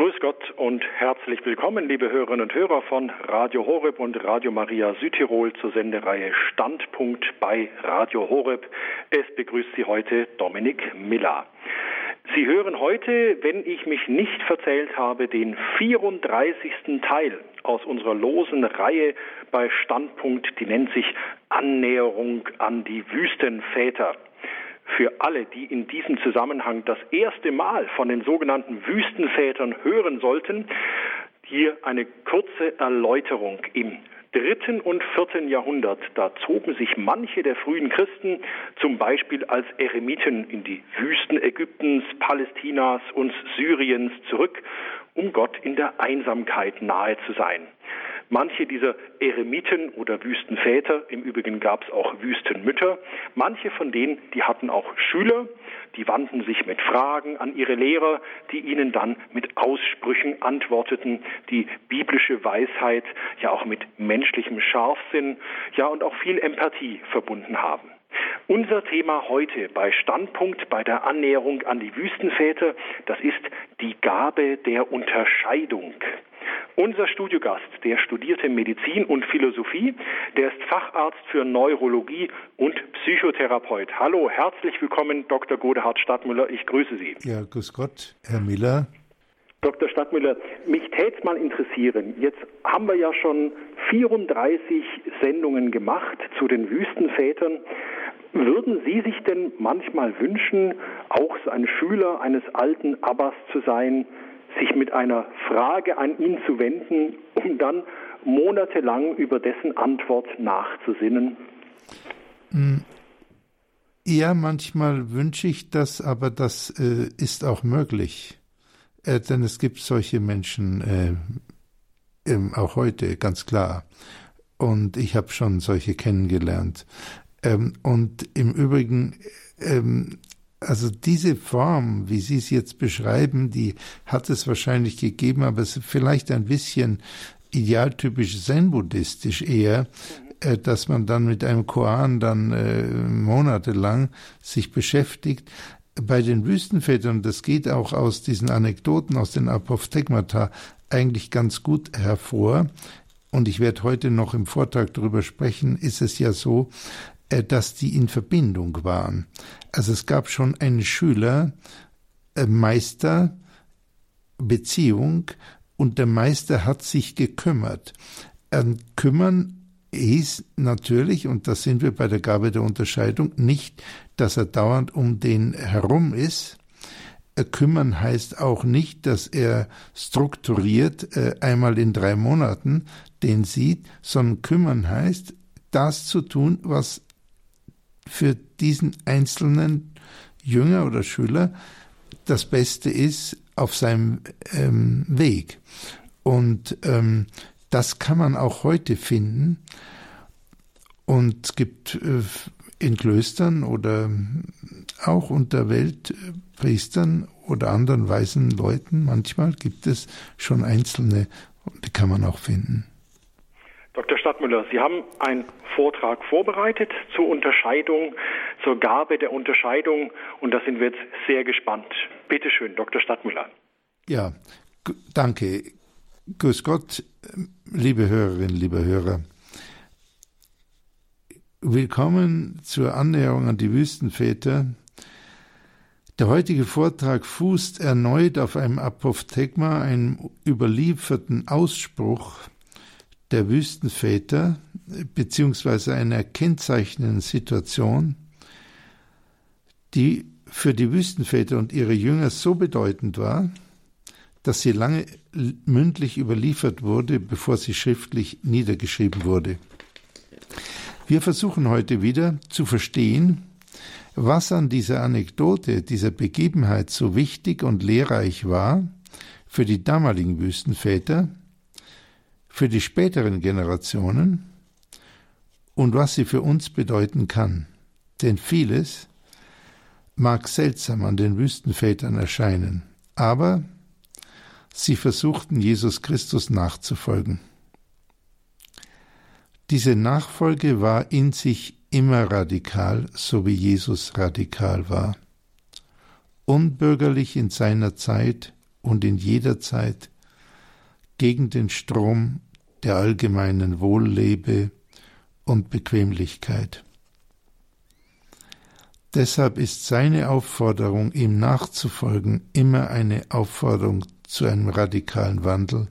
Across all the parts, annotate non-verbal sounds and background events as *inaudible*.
Grüß Gott und herzlich willkommen, liebe Hörerinnen und Hörer von Radio Horeb und Radio Maria Südtirol zur Sendereihe Standpunkt bei Radio Horeb. Es begrüßt Sie heute Dominik Miller. Sie hören heute, wenn ich mich nicht verzählt habe, den 34. Teil aus unserer losen Reihe bei Standpunkt, die nennt sich Annäherung an die Wüstenväter für alle, die in diesem Zusammenhang das erste Mal von den sogenannten Wüstenvätern hören sollten, hier eine kurze Erläuterung. Im dritten und vierten Jahrhundert, da zogen sich manche der frühen Christen zum Beispiel als Eremiten in die Wüsten Ägyptens, Palästinas und Syriens zurück, um Gott in der Einsamkeit nahe zu sein. Manche dieser Eremiten oder Wüstenväter, im Übrigen gab es auch Wüstenmütter, manche von denen, die hatten auch Schüler, die wandten sich mit Fragen an ihre Lehrer, die ihnen dann mit Aussprüchen antworteten, die biblische Weisheit ja auch mit menschlichem Scharfsinn, ja und auch viel Empathie verbunden haben. Unser Thema heute bei Standpunkt bei der Annäherung an die Wüstenväter, das ist die Gabe der Unterscheidung. Unser Studiogast, der studierte Medizin und Philosophie, der ist Facharzt für Neurologie und Psychotherapeut. Hallo, herzlich willkommen, Dr. Godehard Stadtmüller. Ich grüße Sie. Ja, grüß Gott, Herr Miller. Dr. Stadtmüller, mich täte es mal interessieren. Jetzt haben wir ja schon 34 Sendungen gemacht zu den Wüstenvätern. Würden Sie sich denn manchmal wünschen, auch ein Schüler eines alten Abbas zu sein, sich mit einer Frage an ihn zu wenden, um dann monatelang über dessen Antwort nachzusinnen? Hm. Ja, manchmal wünsche ich das, aber das äh, ist auch möglich. Äh, denn es gibt solche Menschen äh, auch heute, ganz klar. Und ich habe schon solche kennengelernt. Ähm, und im Übrigen ähm, also diese Form, wie Sie es jetzt beschreiben, die hat es wahrscheinlich gegeben, aber es ist vielleicht ein bisschen idealtypisch zen-buddhistisch eher, äh, dass man dann mit einem Koan dann äh, monatelang sich beschäftigt. Bei den Wüstenvätern, das geht auch aus diesen Anekdoten, aus den Apophthegmata eigentlich ganz gut hervor. Und ich werde heute noch im Vortrag darüber sprechen, ist es ja so, dass die in Verbindung waren. Also es gab schon eine Schüler-Meister-Beziehung äh, und der Meister hat sich gekümmert. Ähm, kümmern hieß natürlich, und da sind wir bei der Gabe der Unterscheidung, nicht, dass er dauernd um den herum ist. Äh, kümmern heißt auch nicht, dass er strukturiert äh, einmal in drei Monaten den sieht, sondern kümmern heißt, das zu tun, was für diesen einzelnen Jünger oder Schüler das Beste ist auf seinem ähm, Weg. Und ähm, das kann man auch heute finden. Und es gibt äh, in Klöstern oder auch unter Weltpriestern oder anderen weisen Leuten, manchmal gibt es schon einzelne, die kann man auch finden. Dr. Stadtmüller, Sie haben einen Vortrag vorbereitet zur Unterscheidung, zur Gabe der Unterscheidung und da sind wir jetzt sehr gespannt. Bitte schön, Dr. Stadtmüller. Ja, danke. Grüß Gott, liebe Hörerinnen, liebe Hörer. Willkommen zur Annäherung an die Wüstenväter. Der heutige Vortrag fußt erneut auf einem Apophthegma, einem überlieferten Ausspruch der Wüstenväter beziehungsweise einer kennzeichnenden Situation, die für die Wüstenväter und ihre Jünger so bedeutend war, dass sie lange mündlich überliefert wurde, bevor sie schriftlich niedergeschrieben wurde. Wir versuchen heute wieder zu verstehen, was an dieser Anekdote, dieser Begebenheit so wichtig und lehrreich war für die damaligen Wüstenväter für die späteren Generationen und was sie für uns bedeuten kann. Denn vieles mag seltsam an den Wüstenvätern erscheinen, aber sie versuchten Jesus Christus nachzufolgen. Diese Nachfolge war in sich immer radikal, so wie Jesus radikal war. Unbürgerlich in seiner Zeit, und in jeder Zeit gegen den Strom der allgemeinen Wohllebe und Bequemlichkeit. Deshalb ist seine Aufforderung, ihm nachzufolgen, immer eine Aufforderung zu einem radikalen Wandel,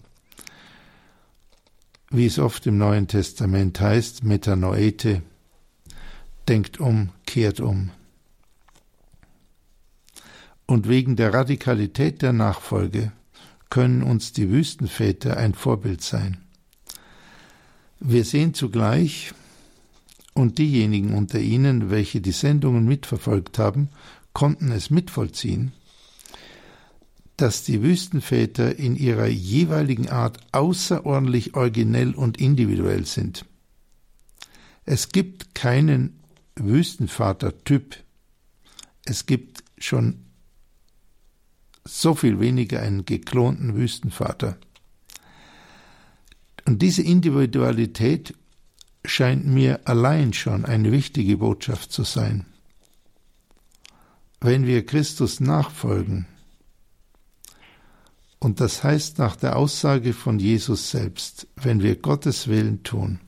wie es oft im Neuen Testament heißt, Metanoete, denkt um, kehrt um. Und wegen der Radikalität der Nachfolge können uns die Wüstenväter ein Vorbild sein. Wir sehen zugleich, und diejenigen unter ihnen, welche die Sendungen mitverfolgt haben, konnten es mitvollziehen, dass die Wüstenväter in ihrer jeweiligen Art außerordentlich originell und individuell sind. Es gibt keinen Wüstenvater-Typ. Es gibt schon so viel weniger einen geklonten Wüstenvater. Und diese Individualität scheint mir allein schon eine wichtige Botschaft zu sein. Wenn wir Christus nachfolgen, und das heißt nach der Aussage von Jesus selbst, wenn wir Gottes Willen tun,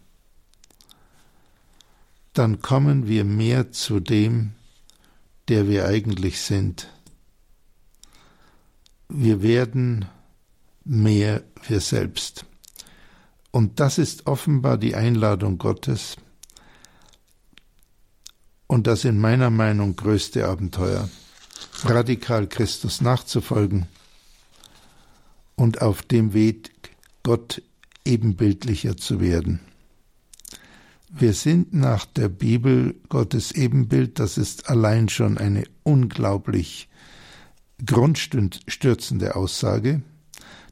dann kommen wir mehr zu dem, der wir eigentlich sind. Wir werden mehr wir selbst. Und das ist offenbar die Einladung Gottes und das in meiner Meinung größte Abenteuer, radikal Christus nachzufolgen und auf dem Weg Gott ebenbildlicher zu werden. Wir sind nach der Bibel Gottes Ebenbild, das ist allein schon eine unglaublich grundstürzende Aussage.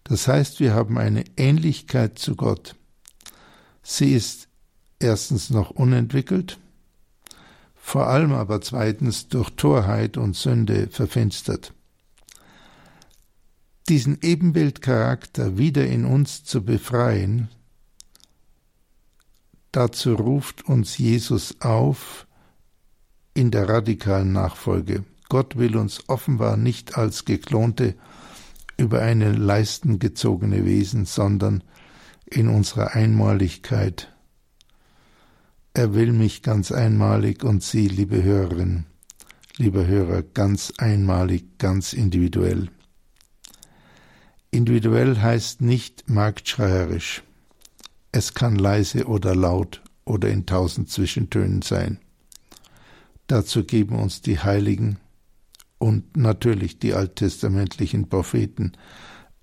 Das heißt, wir haben eine Ähnlichkeit zu Gott. Sie ist erstens noch unentwickelt, vor allem aber zweitens durch Torheit und Sünde verfinstert. Diesen Ebenbildcharakter wieder in uns zu befreien, dazu ruft uns Jesus auf in der radikalen Nachfolge. Gott will uns offenbar nicht als geklonte über eine Leisten gezogene Wesen, sondern in unserer Einmaligkeit. Er will mich ganz einmalig und Sie, liebe Hörerin, lieber Hörer, ganz einmalig, ganz individuell. Individuell heißt nicht marktschreierisch. Es kann leise oder laut oder in tausend Zwischentönen sein. Dazu geben uns die Heiligen und natürlich die alttestamentlichen Propheten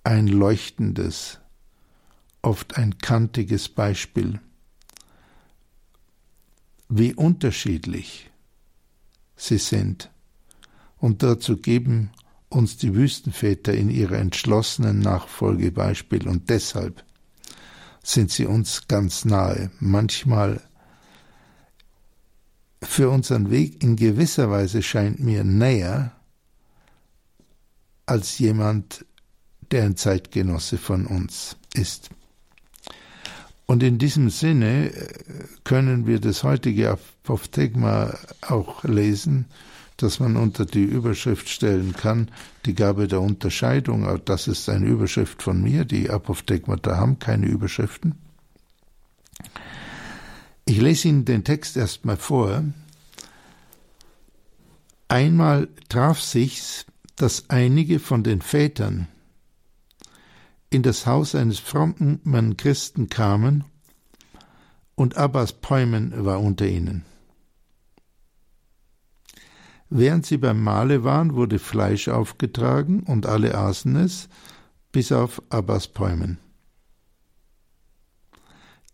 ein leuchtendes, oft ein kantiges Beispiel, wie unterschiedlich sie sind. Und dazu geben uns die Wüstenväter in ihrer entschlossenen Nachfolge Beispiel und deshalb sind sie uns ganz nahe, manchmal für unseren Weg in gewisser Weise scheint mir näher als jemand, der ein Zeitgenosse von uns ist. Und in diesem Sinne äh, können wir das heutige Apophthegma auch lesen, dass man unter die Überschrift stellen kann, die Gabe der Unterscheidung, das ist eine Überschrift von mir, die Apophthegmata haben keine Überschriften. Ich lese Ihnen den Text erstmal vor. Einmal traf sich's dass einige von den Vätern in das Haus eines frommen Christen kamen, und Abbas Päumen war unter ihnen. Während sie beim Mahle waren, wurde Fleisch aufgetragen, und alle aßen es, bis auf Abbas Päumen.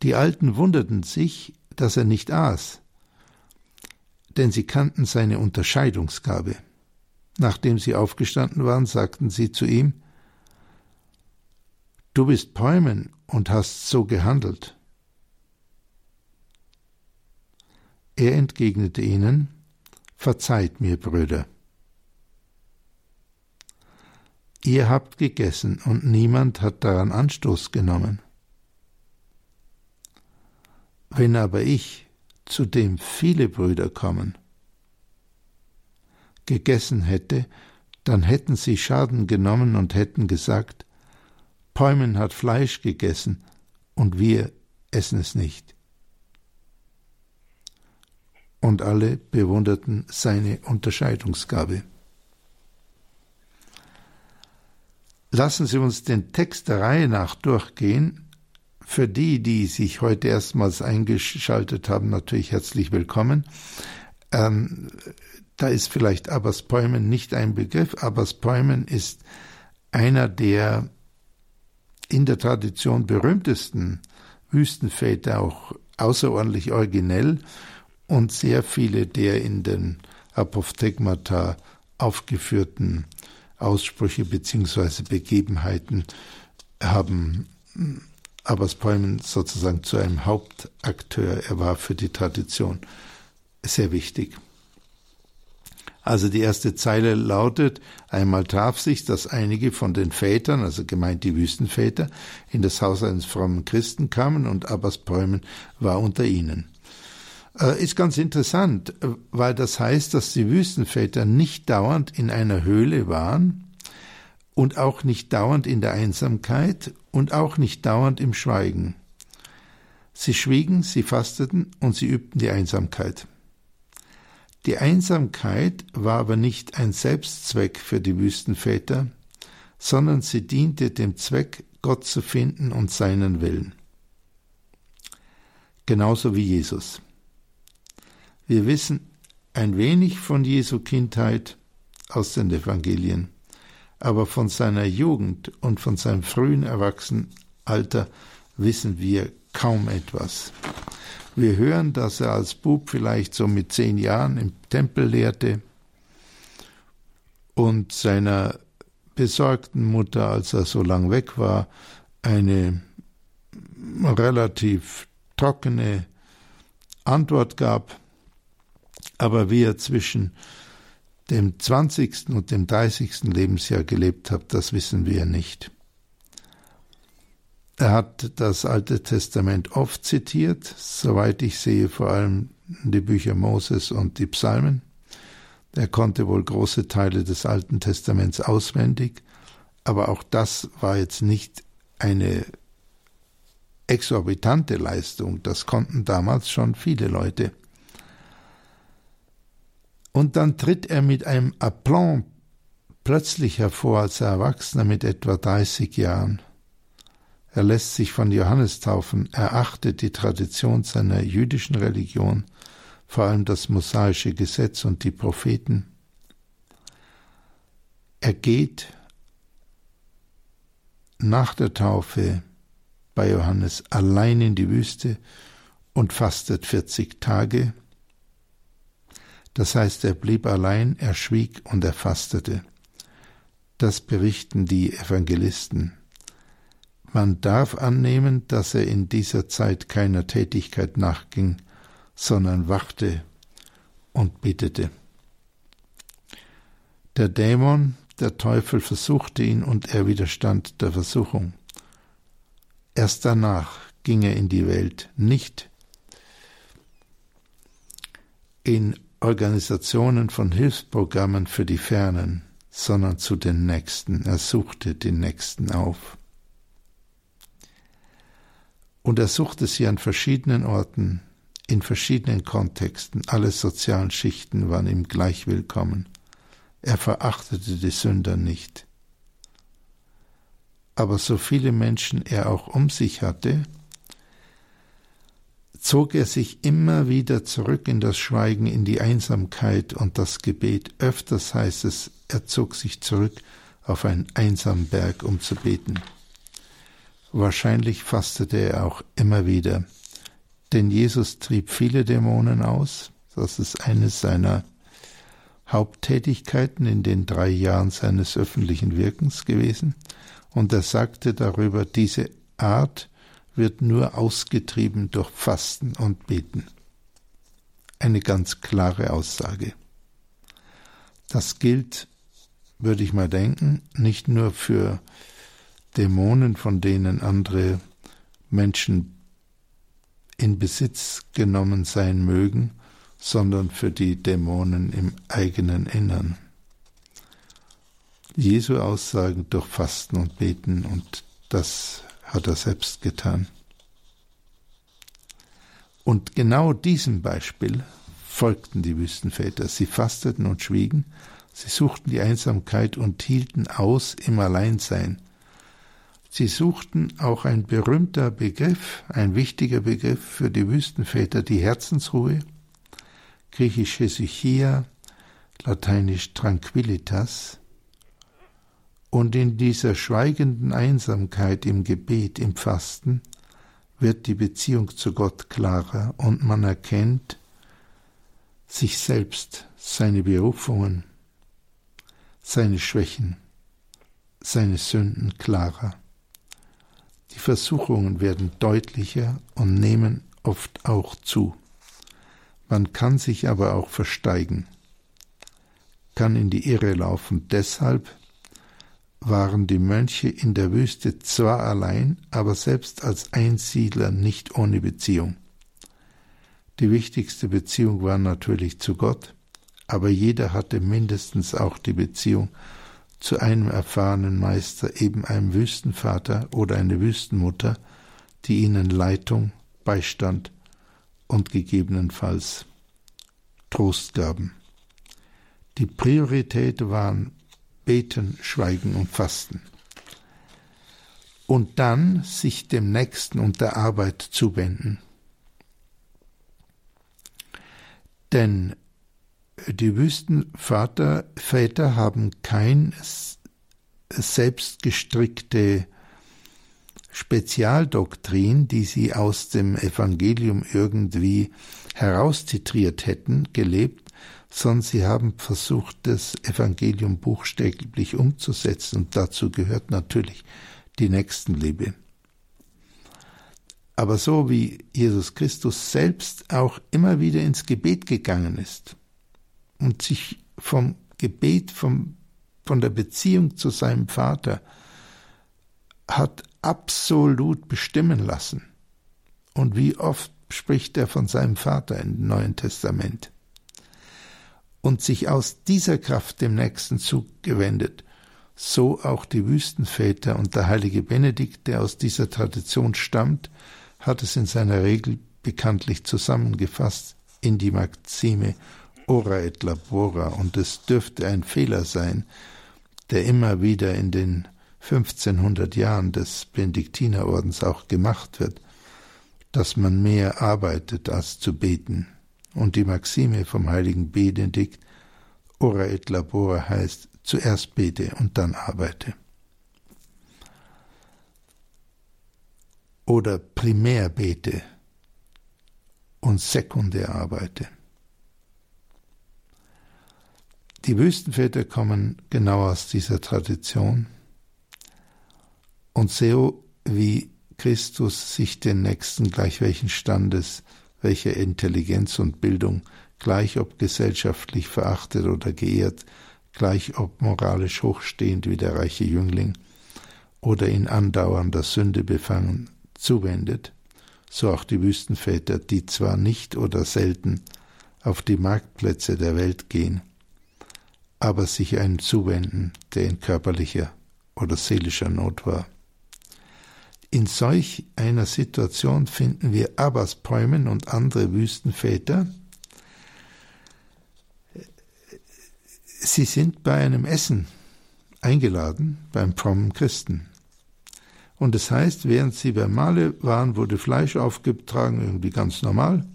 Die Alten wunderten sich, dass er nicht aß, denn sie kannten seine Unterscheidungsgabe. Nachdem sie aufgestanden waren, sagten sie zu ihm Du bist Päumen und hast so gehandelt. Er entgegnete ihnen Verzeiht mir, Brüder. Ihr habt gegessen und niemand hat daran Anstoß genommen. Wenn aber ich, zu dem viele Brüder kommen, gegessen hätte, dann hätten sie Schaden genommen und hätten gesagt, Päumen hat Fleisch gegessen und wir essen es nicht. Und alle bewunderten seine Unterscheidungsgabe. Lassen Sie uns den Text der Reihe nach durchgehen. Für die, die sich heute erstmals eingeschaltet haben, natürlich herzlich willkommen. Ähm, da ist vielleicht Abbas Päumen nicht ein Begriff. Abbas Päumen ist einer der in der Tradition berühmtesten Wüstenväter, auch außerordentlich originell und sehr viele der in den Apophthegmata aufgeführten Aussprüche bzw. Begebenheiten haben Abbas Päumen sozusagen zu einem Hauptakteur. Er war für die Tradition sehr wichtig. Also die erste Zeile lautet, einmal traf sich, dass einige von den Vätern, also gemeint die Wüstenväter, in das Haus eines frommen Christen kamen und Abbas Bäumen war unter ihnen. Äh, ist ganz interessant, weil das heißt, dass die Wüstenväter nicht dauernd in einer Höhle waren und auch nicht dauernd in der Einsamkeit und auch nicht dauernd im Schweigen. Sie schwiegen, sie fasteten und sie übten die Einsamkeit. Die Einsamkeit war aber nicht ein Selbstzweck für die Wüstenväter, sondern sie diente dem Zweck, Gott zu finden und seinen Willen. Genauso wie Jesus. Wir wissen ein wenig von Jesu Kindheit aus den Evangelien, aber von seiner Jugend und von seinem frühen Erwachsenenalter wissen wir kaum etwas. Wir hören, dass er als Bub vielleicht so mit zehn Jahren im Tempel lehrte und seiner besorgten Mutter, als er so lang weg war, eine relativ trockene Antwort gab. Aber wie er zwischen dem 20. und dem 30. Lebensjahr gelebt hat, das wissen wir nicht. Er hat das Alte Testament oft zitiert, soweit ich sehe, vor allem die Bücher Moses und die Psalmen. Er konnte wohl große Teile des Alten Testaments auswendig, aber auch das war jetzt nicht eine exorbitante Leistung, das konnten damals schon viele Leute. Und dann tritt er mit einem Aplomb plötzlich hervor als Erwachsener mit etwa 30 Jahren. Er lässt sich von Johannes taufen, er achtet die Tradition seiner jüdischen Religion, vor allem das mosaische Gesetz und die Propheten. Er geht nach der Taufe bei Johannes allein in die Wüste und fastet 40 Tage. Das heißt, er blieb allein, er schwieg und er fastete. Das berichten die Evangelisten. Man darf annehmen, dass er in dieser Zeit keiner Tätigkeit nachging, sondern wachte und betete. Der Dämon, der Teufel versuchte ihn und er widerstand der Versuchung. Erst danach ging er in die Welt, nicht in Organisationen von Hilfsprogrammen für die Fernen, sondern zu den Nächsten. Er suchte den Nächsten auf und er suchte sie an verschiedenen Orten, in verschiedenen Kontexten, alle sozialen Schichten waren ihm gleich willkommen. Er verachtete die Sünder nicht. Aber so viele Menschen er auch um sich hatte, zog er sich immer wieder zurück in das Schweigen, in die Einsamkeit und das Gebet. Öfters heißt es, er zog sich zurück auf einen einsamen Berg, um zu beten. Wahrscheinlich fastete er auch immer wieder, denn Jesus trieb viele Dämonen aus, das ist eine seiner Haupttätigkeiten in den drei Jahren seines öffentlichen Wirkens gewesen, und er sagte darüber, diese Art wird nur ausgetrieben durch Fasten und Beten. Eine ganz klare Aussage. Das gilt, würde ich mal denken, nicht nur für Dämonen, von denen andere Menschen in Besitz genommen sein mögen, sondern für die Dämonen im eigenen Innern. Jesu Aussagen durch Fasten und Beten und das hat er selbst getan. Und genau diesem Beispiel folgten die Wüstenväter. Sie fasteten und schwiegen, sie suchten die Einsamkeit und hielten aus im Alleinsein. Sie suchten auch ein berühmter Begriff, ein wichtiger Begriff für die Wüstenväter, die Herzensruhe, griechisch Hesychia, lateinisch Tranquillitas, und in dieser schweigenden Einsamkeit im Gebet, im Fasten, wird die Beziehung zu Gott klarer und man erkennt sich selbst, seine Berufungen, seine Schwächen, seine Sünden klarer. Die Versuchungen werden deutlicher und nehmen oft auch zu. Man kann sich aber auch versteigen, kann in die Irre laufen. Deshalb waren die Mönche in der Wüste zwar allein, aber selbst als Einsiedler nicht ohne Beziehung. Die wichtigste Beziehung war natürlich zu Gott, aber jeder hatte mindestens auch die Beziehung zu einem erfahrenen Meister, eben einem Wüstenvater oder eine Wüstenmutter, die ihnen Leitung, Beistand und gegebenenfalls Trost gaben. Die Priorität waren Beten, Schweigen und Fasten. Und dann sich dem Nächsten und der Arbeit zuwenden. Denn die Wüstenväter Väter haben kein selbstgestrickte Spezialdoktrin, die sie aus dem Evangelium irgendwie heraustitriert hätten, gelebt, sondern sie haben versucht, das Evangelium buchstäblich umzusetzen und dazu gehört natürlich die Nächstenliebe. Aber so wie Jesus Christus selbst auch immer wieder ins Gebet gegangen ist und sich vom Gebet, vom, von der Beziehung zu seinem Vater hat absolut bestimmen lassen. Und wie oft spricht er von seinem Vater im Neuen Testament? und sich aus dieser Kraft dem Nächsten zugewendet, so auch die Wüstenväter und der heilige Benedikt, der aus dieser Tradition stammt, hat es in seiner Regel bekanntlich zusammengefasst in die Maxime Ora et labora, und es dürfte ein Fehler sein, der immer wieder in den 1500 Jahren des Benediktinerordens auch gemacht wird, dass man mehr arbeitet als zu beten. Und die Maxime vom heiligen Benedikt, ora et labora heißt, zuerst bete und dann arbeite. Oder primär bete und sekundär arbeite. Die Wüstenväter kommen genau aus dieser Tradition. Und so wie Christus sich den Nächsten gleich welchen Standes welcher Intelligenz und Bildung, gleich ob gesellschaftlich verachtet oder geehrt, gleich ob moralisch hochstehend wie der reiche Jüngling oder in andauernder Sünde befangen, zuwendet, so auch die Wüstenväter, die zwar nicht oder selten auf die Marktplätze der Welt gehen, aber sich einem zuwenden, der in körperlicher oder seelischer Not war. In solch einer Situation finden wir Abbas Päumen und andere Wüstenväter. Sie sind bei einem Essen eingeladen beim frommen Christen. Und das heißt, während sie beim Male waren, wurde Fleisch aufgetragen, irgendwie ganz normal,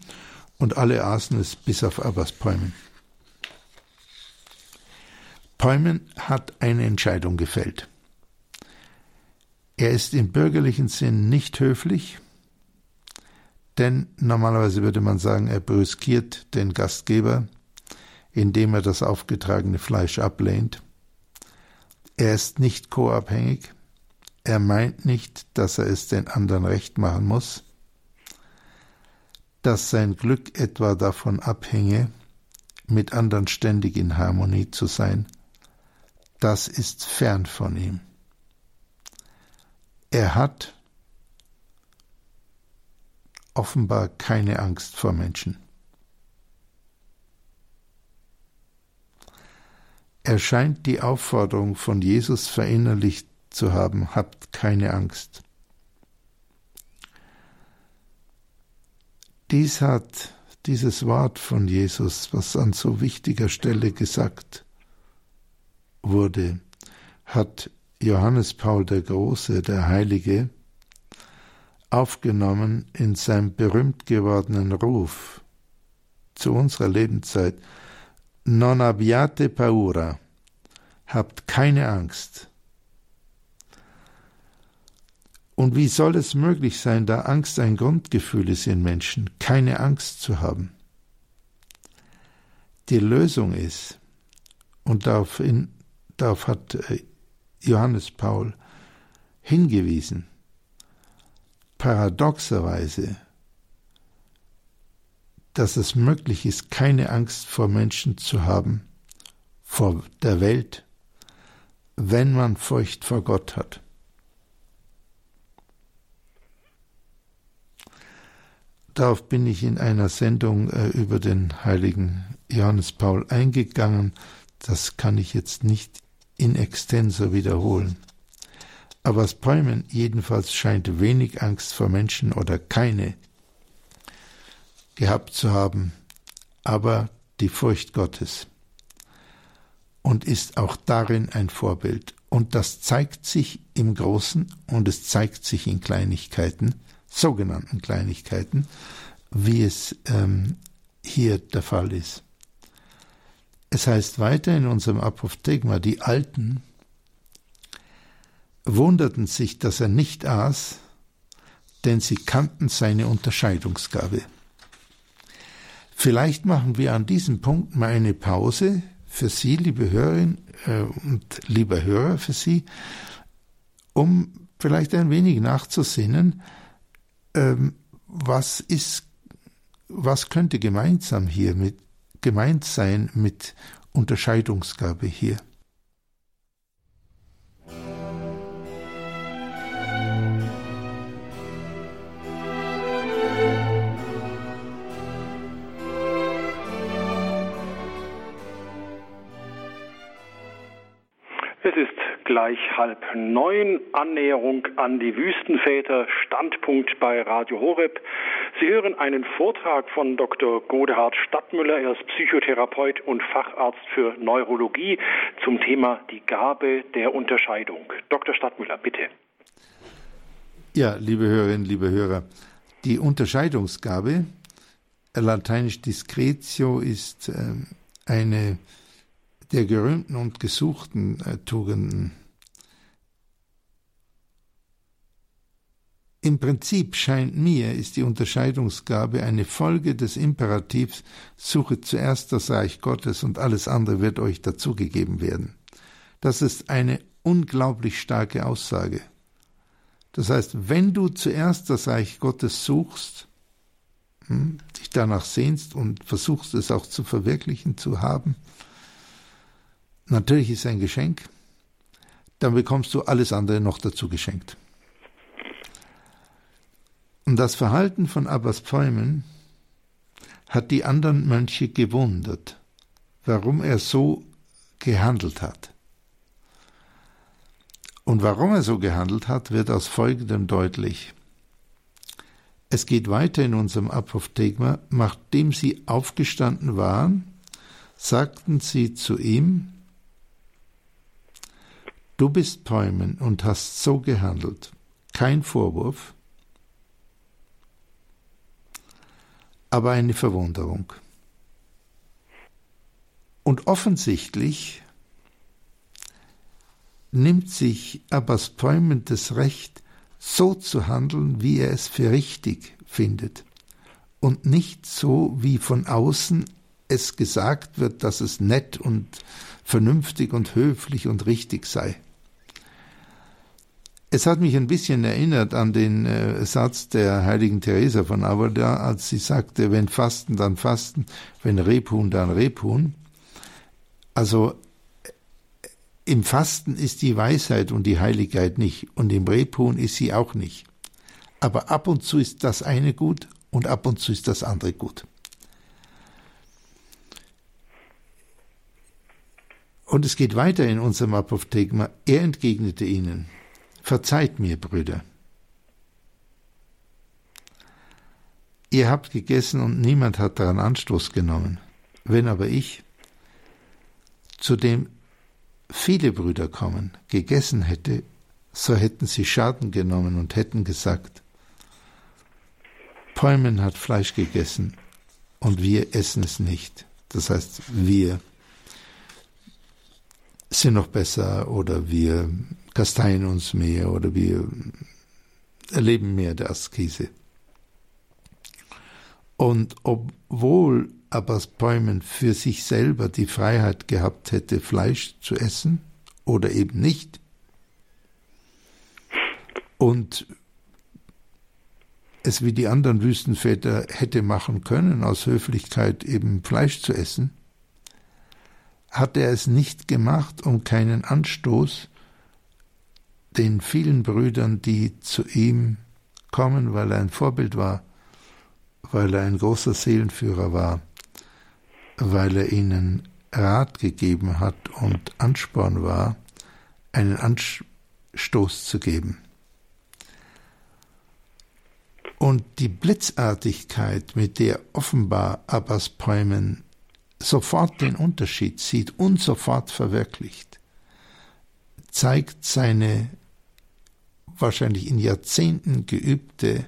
und alle aßen es bis auf Abbas Päumen. Päumen hat eine Entscheidung gefällt. Er ist im bürgerlichen Sinn nicht höflich, denn normalerweise würde man sagen, er brüskiert den Gastgeber, indem er das aufgetragene Fleisch ablehnt. Er ist nicht co-abhängig, er meint nicht, dass er es den anderen recht machen muss, dass sein Glück etwa davon abhänge, mit anderen ständig in Harmonie zu sein, das ist fern von ihm. Er hat offenbar keine Angst vor Menschen. Er scheint die Aufforderung von Jesus verinnerlicht zu haben, habt keine Angst. Dies hat dieses Wort von Jesus, was an so wichtiger Stelle gesagt wurde, hat Johannes Paul der Große, der Heilige, aufgenommen in seinem berühmt gewordenen Ruf zu unserer Lebenszeit. Non abbiate paura, habt keine Angst. Und wie soll es möglich sein, da Angst ein Grundgefühl ist in Menschen, keine Angst zu haben? Die Lösung ist, und darauf, in, darauf hat äh, Johannes Paul hingewiesen, paradoxerweise, dass es möglich ist, keine Angst vor Menschen zu haben, vor der Welt, wenn man Furcht vor Gott hat. Darauf bin ich in einer Sendung äh, über den heiligen Johannes Paul eingegangen. Das kann ich jetzt nicht in extenso wiederholen. Aber Spalmen jedenfalls scheint wenig Angst vor Menschen oder keine gehabt zu haben, aber die Furcht Gottes und ist auch darin ein Vorbild. Und das zeigt sich im Großen und es zeigt sich in Kleinigkeiten, sogenannten Kleinigkeiten, wie es ähm, hier der Fall ist. Es heißt weiter in unserem Apophthegma, die Alten wunderten sich, dass er nicht aß, denn sie kannten seine Unterscheidungsgabe. Vielleicht machen wir an diesem Punkt mal eine Pause für Sie, liebe Hörerin äh, und lieber Hörer, für Sie, um vielleicht ein wenig nachzusinnen, ähm, was ist, was könnte gemeinsam hier mit gemeint sein mit Unterscheidungsgabe hier? gleich halb neun. Annäherung an die Wüstenväter, Standpunkt bei Radio Horeb. Sie hören einen Vortrag von Dr. Godehard Stadtmüller. Er ist Psychotherapeut und Facharzt für Neurologie zum Thema die Gabe der Unterscheidung. Dr. Stadtmüller, bitte. Ja, liebe Hörerinnen, liebe Hörer, die Unterscheidungsgabe, lateinisch discretio, ist äh, eine der gerühmten und gesuchten äh, Tugenden. Im Prinzip scheint mir, ist die Unterscheidungsgabe eine Folge des Imperativs Suche zuerst das Reich Gottes und alles andere wird euch dazugegeben werden. Das ist eine unglaublich starke Aussage. Das heißt, wenn du zuerst das Reich Gottes suchst, hm, dich danach sehnst und versuchst es auch zu verwirklichen, zu haben, natürlich ist ein Geschenk, dann bekommst du alles andere noch dazu geschenkt. Und das Verhalten von Abbas Pfeumen hat die anderen Mönche gewundert, warum er so gehandelt hat. Und warum er so gehandelt hat, wird aus folgendem deutlich. Es geht weiter in unserem Apophthegma, nachdem sie aufgestanden waren, sagten sie zu ihm, Du bist Päumen und hast so gehandelt. Kein Vorwurf, aber eine Verwunderung. Und offensichtlich nimmt sich Abbas Päumen das Recht, so zu handeln, wie er es für richtig findet, und nicht so, wie von außen es gesagt wird, dass es nett und vernünftig und höflich und richtig sei. Es hat mich ein bisschen erinnert an den äh, Satz der heiligen Theresa von Avila, als sie sagte, wenn Fasten, dann Fasten, wenn Rebhuhn, dann Rebhuhn. Also äh, im Fasten ist die Weisheit und die Heiligkeit nicht und im Rebhuhn ist sie auch nicht. Aber ab und zu ist das eine gut und ab und zu ist das andere gut. Und es geht weiter in unserem Apophthegma. Er entgegnete ihnen, Verzeiht mir, Brüder. Ihr habt gegessen und niemand hat daran Anstoß genommen. Wenn aber ich, zu dem viele Brüder kommen, gegessen hätte, so hätten sie Schaden genommen und hätten gesagt, Päumen hat Fleisch gegessen und wir essen es nicht. Das heißt, wir sind noch besser oder wir kasteien uns mehr oder wir erleben mehr der Askese. Und obwohl Abbas Bäumen für sich selber die Freiheit gehabt hätte, Fleisch zu essen oder eben nicht, und es wie die anderen Wüstenväter hätte machen können, aus Höflichkeit eben Fleisch zu essen, hat er es nicht gemacht, um keinen Anstoß den vielen Brüdern, die zu ihm kommen, weil er ein Vorbild war, weil er ein großer Seelenführer war, weil er ihnen Rat gegeben hat und Ansporn war, einen Anstoß zu geben. Und die Blitzartigkeit, mit der offenbar Abbas Päumen sofort den Unterschied sieht und sofort verwirklicht, zeigt seine wahrscheinlich in Jahrzehnten geübte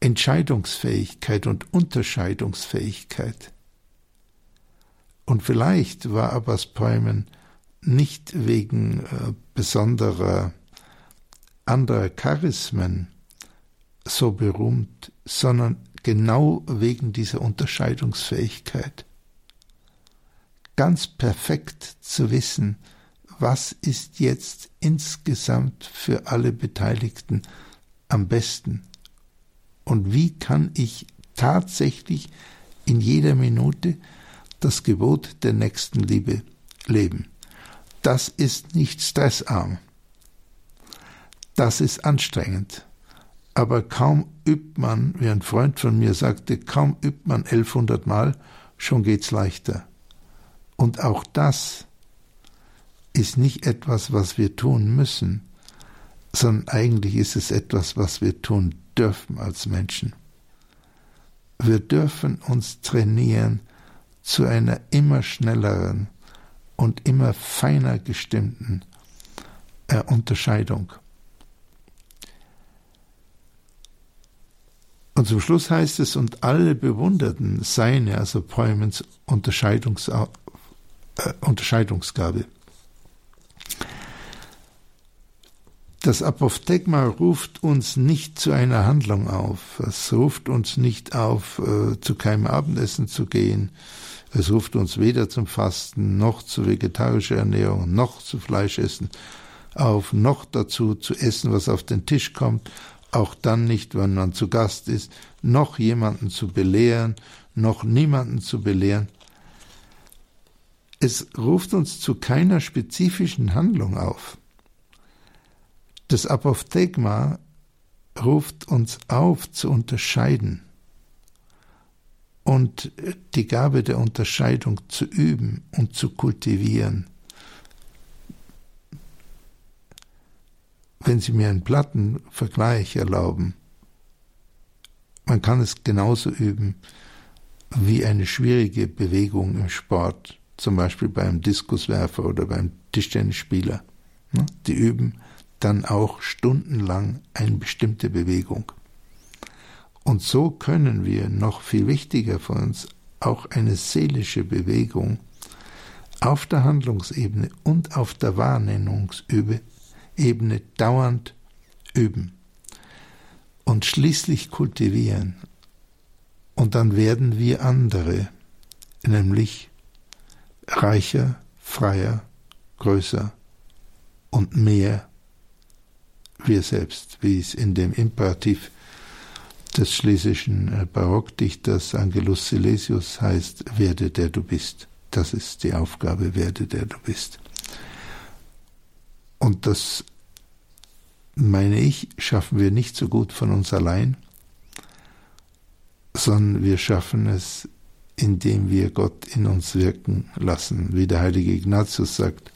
Entscheidungsfähigkeit und Unterscheidungsfähigkeit. Und vielleicht war Abbas Päumen nicht wegen äh, besonderer anderer Charismen so berühmt, sondern genau wegen dieser Unterscheidungsfähigkeit. Ganz perfekt zu wissen, was ist jetzt insgesamt für alle Beteiligten am besten und wie kann ich tatsächlich in jeder Minute das Gebot der Nächstenliebe leben. Das ist nicht stressarm. Das ist anstrengend. Aber kaum übt man, wie ein Freund von mir sagte, kaum übt man 1100 Mal, schon geht's leichter. Und auch das ist nicht etwas, was wir tun müssen, sondern eigentlich ist es etwas, was wir tun dürfen als Menschen. Wir dürfen uns trainieren zu einer immer schnelleren und immer feiner gestimmten äh, Unterscheidung. Und zum Schluss heißt es, und alle bewunderten seine, also Päumens Unterscheidungs, äh, Unterscheidungsgabe. Das Apophthegma ruft uns nicht zu einer Handlung auf. Es ruft uns nicht auf, äh, zu keinem Abendessen zu gehen. Es ruft uns weder zum Fasten, noch zu vegetarischer Ernährung, noch zu Fleischessen auf, noch dazu zu essen, was auf den Tisch kommt, auch dann nicht, wenn man zu Gast ist, noch jemanden zu belehren, noch niemanden zu belehren. Es ruft uns zu keiner spezifischen Handlung auf. Das Apophthegma ruft uns auf zu unterscheiden und die Gabe der Unterscheidung zu üben und zu kultivieren. Wenn Sie mir einen Plattenvergleich erlauben, man kann es genauso üben wie eine schwierige Bewegung im Sport, zum Beispiel beim Diskuswerfer oder beim Tischtennisspieler. Die üben dann auch stundenlang eine bestimmte Bewegung. Und so können wir, noch viel wichtiger für uns, auch eine seelische Bewegung auf der Handlungsebene und auf der Wahrnehmungsebene dauernd üben und schließlich kultivieren. Und dann werden wir andere, nämlich reicher, freier, größer und mehr wir selbst, wie es in dem Imperativ des schlesischen äh, Barockdichters Angelus Silesius heißt, werde der du bist. Das ist die Aufgabe, werde der du bist. Und das, meine ich, schaffen wir nicht so gut von uns allein, sondern wir schaffen es indem wir Gott in uns wirken lassen. Wie der heilige Ignatius sagt,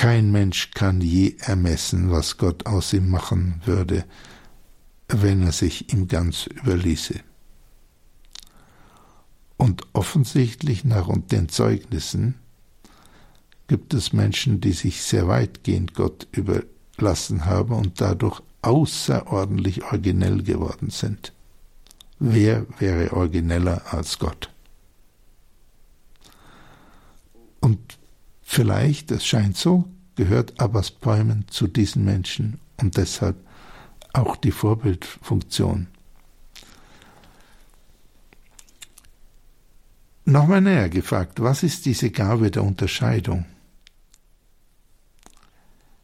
kein Mensch kann je ermessen, was Gott aus ihm machen würde, wenn er sich ihm ganz überließe. Und offensichtlich nach den Zeugnissen gibt es Menschen, die sich sehr weitgehend Gott überlassen haben und dadurch außerordentlich originell geworden sind. Wer wäre origineller als Gott? Und vielleicht, es scheint so, gehört Abbas Bäumen zu diesen Menschen und deshalb auch die Vorbildfunktion. Nochmal näher gefragt, was ist diese Gabe der Unterscheidung?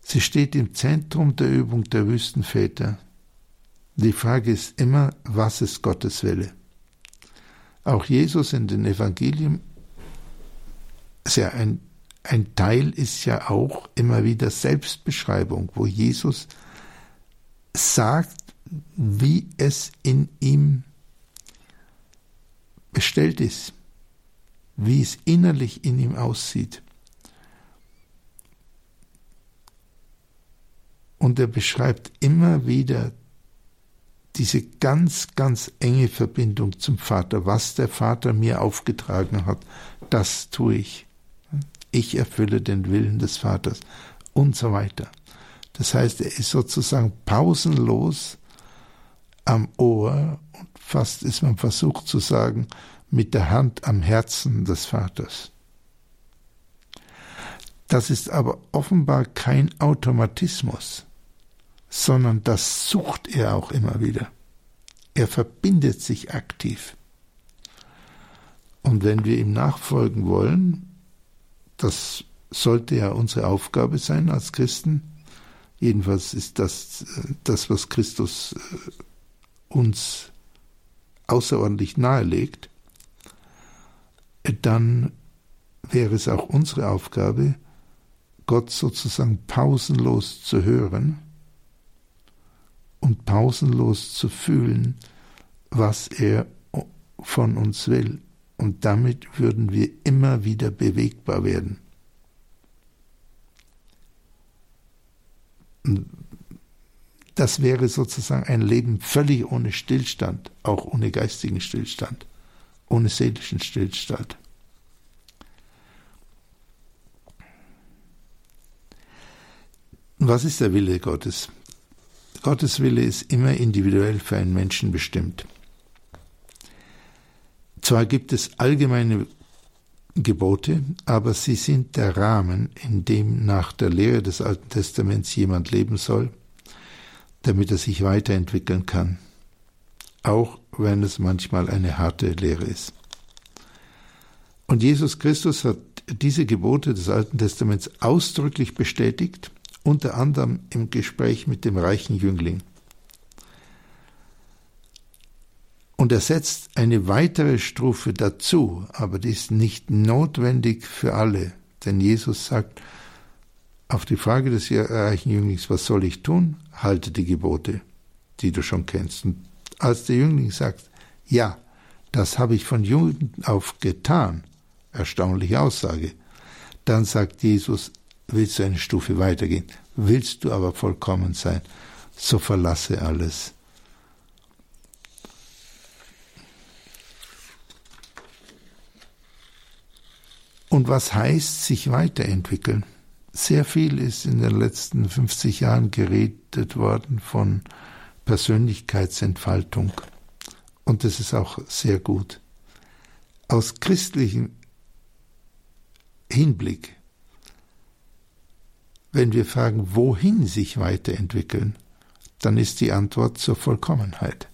Sie steht im Zentrum der Übung der Wüstenväter. Die Frage ist immer, was ist Gottes Wille? Auch Jesus in den Evangelien, ja ein, ein Teil ist ja auch immer wieder Selbstbeschreibung, wo Jesus sagt, wie es in ihm bestellt ist wie es innerlich in ihm aussieht. Und er beschreibt immer wieder diese ganz, ganz enge Verbindung zum Vater. Was der Vater mir aufgetragen hat, das tue ich. Ich erfülle den Willen des Vaters und so weiter. Das heißt, er ist sozusagen pausenlos am Ohr und fast ist man versucht zu sagen, mit der Hand am Herzen des Vaters. Das ist aber offenbar kein Automatismus, sondern das sucht er auch immer wieder. Er verbindet sich aktiv. Und wenn wir ihm nachfolgen wollen, das sollte ja unsere Aufgabe sein als Christen, jedenfalls ist das das, was Christus äh, uns außerordentlich nahelegt, dann wäre es auch unsere Aufgabe, Gott sozusagen pausenlos zu hören und pausenlos zu fühlen, was er von uns will. Und damit würden wir immer wieder bewegbar werden. Das wäre sozusagen ein Leben völlig ohne Stillstand, auch ohne geistigen Stillstand ohne seelischen Stillstand. Was ist der Wille Gottes? Gottes Wille ist immer individuell für einen Menschen bestimmt. Zwar gibt es allgemeine Gebote, aber sie sind der Rahmen, in dem nach der Lehre des Alten Testaments jemand leben soll, damit er sich weiterentwickeln kann auch wenn es manchmal eine harte Lehre ist. Und Jesus Christus hat diese Gebote des Alten Testaments ausdrücklich bestätigt, unter anderem im Gespräch mit dem reichen Jüngling. Und er setzt eine weitere Strophe dazu, aber die ist nicht notwendig für alle, denn Jesus sagt auf die Frage des reichen Jünglings, was soll ich tun? Halte die Gebote, die du schon kennst. Und als der Jüngling sagt, ja, das habe ich von Jugend auf getan, erstaunliche Aussage, dann sagt Jesus, willst du eine Stufe weitergehen, willst du aber vollkommen sein, so verlasse alles. Und was heißt sich weiterentwickeln? Sehr viel ist in den letzten 50 Jahren geredet worden von Persönlichkeitsentfaltung. Und das ist auch sehr gut. Aus christlichem Hinblick, wenn wir fragen, wohin sich weiterentwickeln, dann ist die Antwort zur Vollkommenheit.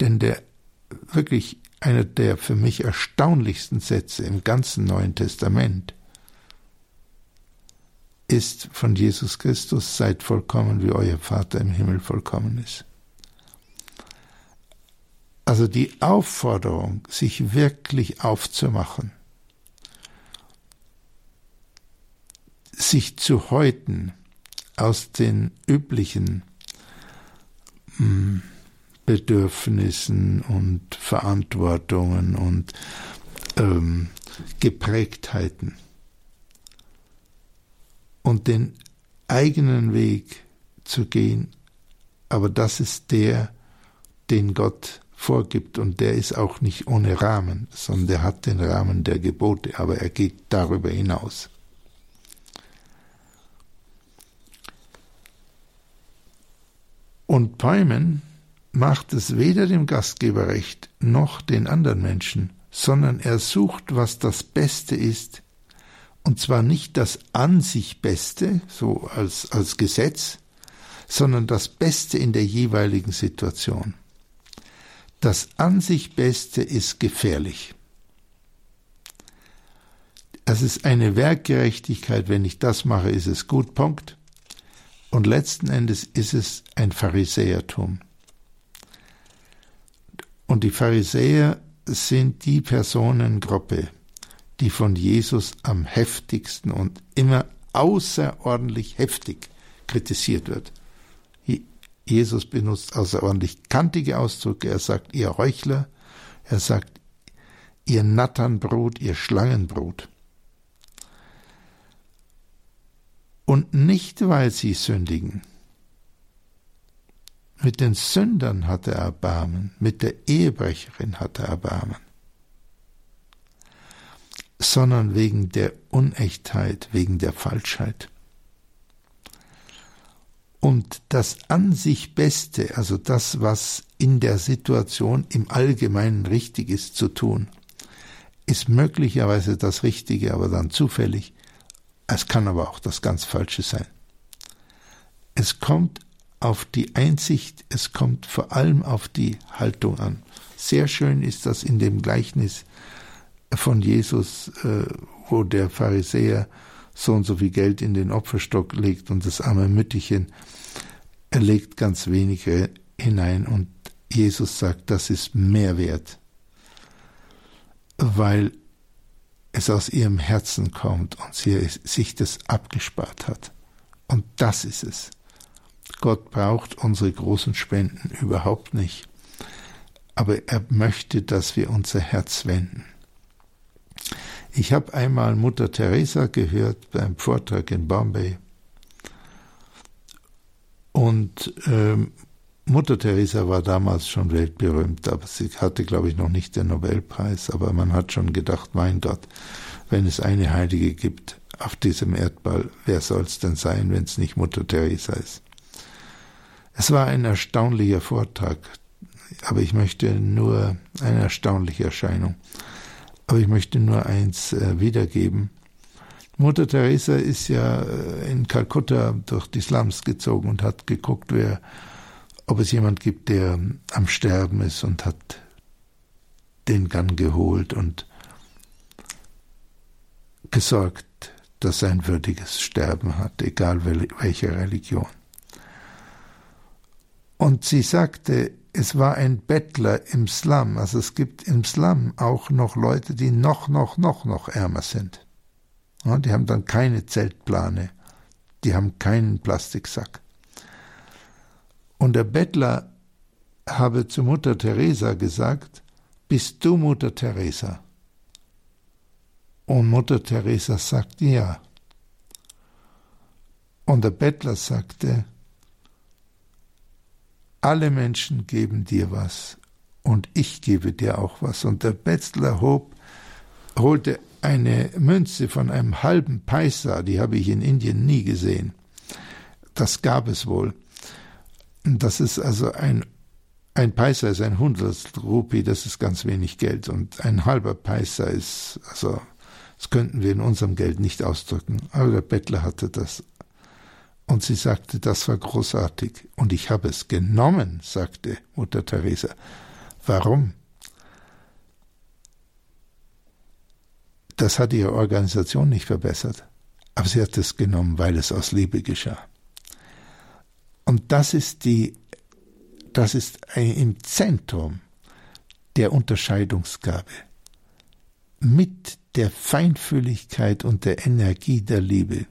Denn der wirklich einer der für mich erstaunlichsten Sätze im ganzen Neuen Testament ist von Jesus Christus, seid vollkommen, wie euer Vater im Himmel vollkommen ist. Also die Aufforderung, sich wirklich aufzumachen, sich zu häuten aus den üblichen mh, hm, Bedürfnissen und Verantwortungen und ähm, Geprägtheiten. Und den eigenen Weg zu gehen, aber das ist der, den Gott vorgibt und der ist auch nicht ohne Rahmen, sondern der hat den Rahmen der Gebote, aber er geht darüber hinaus. Und Päumen macht es weder dem Gastgeber recht noch den anderen Menschen, sondern er sucht, was das Beste ist, und zwar nicht das an sich Beste, so als, als Gesetz, sondern das Beste in der jeweiligen Situation. Das an sich Beste ist gefährlich. Es ist eine Werkgerechtigkeit, wenn ich das mache, ist es gut, Punkt. Und letzten Endes ist es ein Pharisäertum. Und die Pharisäer sind die Personengruppe, die von Jesus am heftigsten und immer außerordentlich heftig kritisiert wird. Jesus benutzt außerordentlich kantige Ausdrücke. Er sagt, ihr Heuchler. Er sagt, ihr Natternbrot, ihr Schlangenbrot. Und nicht, weil sie sündigen. Mit den Sündern hat er Erbarmen, mit der Ehebrecherin hat er Erbarmen, sondern wegen der Unechtheit, wegen der Falschheit. Und das an sich Beste, also das, was in der Situation im Allgemeinen richtig ist zu tun, ist möglicherweise das Richtige, aber dann zufällig. Es kann aber auch das ganz Falsche sein. Es kommt auf die Einsicht, es kommt vor allem auf die Haltung an. Sehr schön ist das in dem Gleichnis von Jesus, äh, wo der Pharisäer so und so viel Geld in den Opferstock legt und das arme Mütterchen er legt ganz wenige hinein und Jesus sagt, das ist mehr wert, weil es aus ihrem Herzen kommt und sie sich das abgespart hat. Und das ist es. Gott braucht unsere großen Spenden überhaupt nicht, aber er möchte, dass wir unser Herz wenden. Ich habe einmal Mutter Teresa gehört beim Vortrag in Bombay und ähm, Mutter Teresa war damals schon weltberühmt, aber sie hatte, glaube ich, noch nicht den Nobelpreis. Aber man hat schon gedacht, mein Gott, wenn es eine Heilige gibt auf diesem Erdball, wer soll es denn sein, wenn es nicht Mutter Teresa ist? Es war ein erstaunlicher Vortrag, aber ich möchte nur eine erstaunliche Erscheinung. Aber ich möchte nur eins äh, wiedergeben. Mutter Teresa ist ja äh, in Kalkutta durch die Slums gezogen und hat geguckt, wer, ob es jemand gibt, der am Sterben ist und hat den Gang geholt und gesorgt, dass er ein würdiges Sterben hat, egal welcher Religion. Und sie sagte, es war ein Bettler im Slum, also es gibt im Slum auch noch Leute, die noch, noch, noch, noch ärmer sind. Ja, die haben dann keine Zeltplane, die haben keinen Plastiksack. Und der Bettler habe zu Mutter Teresa gesagt, bist du Mutter Teresa? Und Mutter Teresa sagte ja. Und der Bettler sagte, alle Menschen geben dir was und ich gebe dir auch was. Und der Bettler hob, holte eine Münze von einem halben Paisa, die habe ich in Indien nie gesehen. Das gab es wohl. Das ist also ein, ein Paisa ist ein Hundertstel Rupie, das ist ganz wenig Geld. Und ein halber Paisa ist, also, das könnten wir in unserem Geld nicht ausdrücken. Aber der Bettler hatte das. Und sie sagte, das war großartig. Und ich habe es genommen, sagte Mutter Teresa. Warum? Das hat ihre Organisation nicht verbessert, aber sie hat es genommen, weil es aus Liebe geschah. Und das ist die, das ist im Zentrum der Unterscheidungsgabe. Mit der Feinfühligkeit und der Energie der Liebe.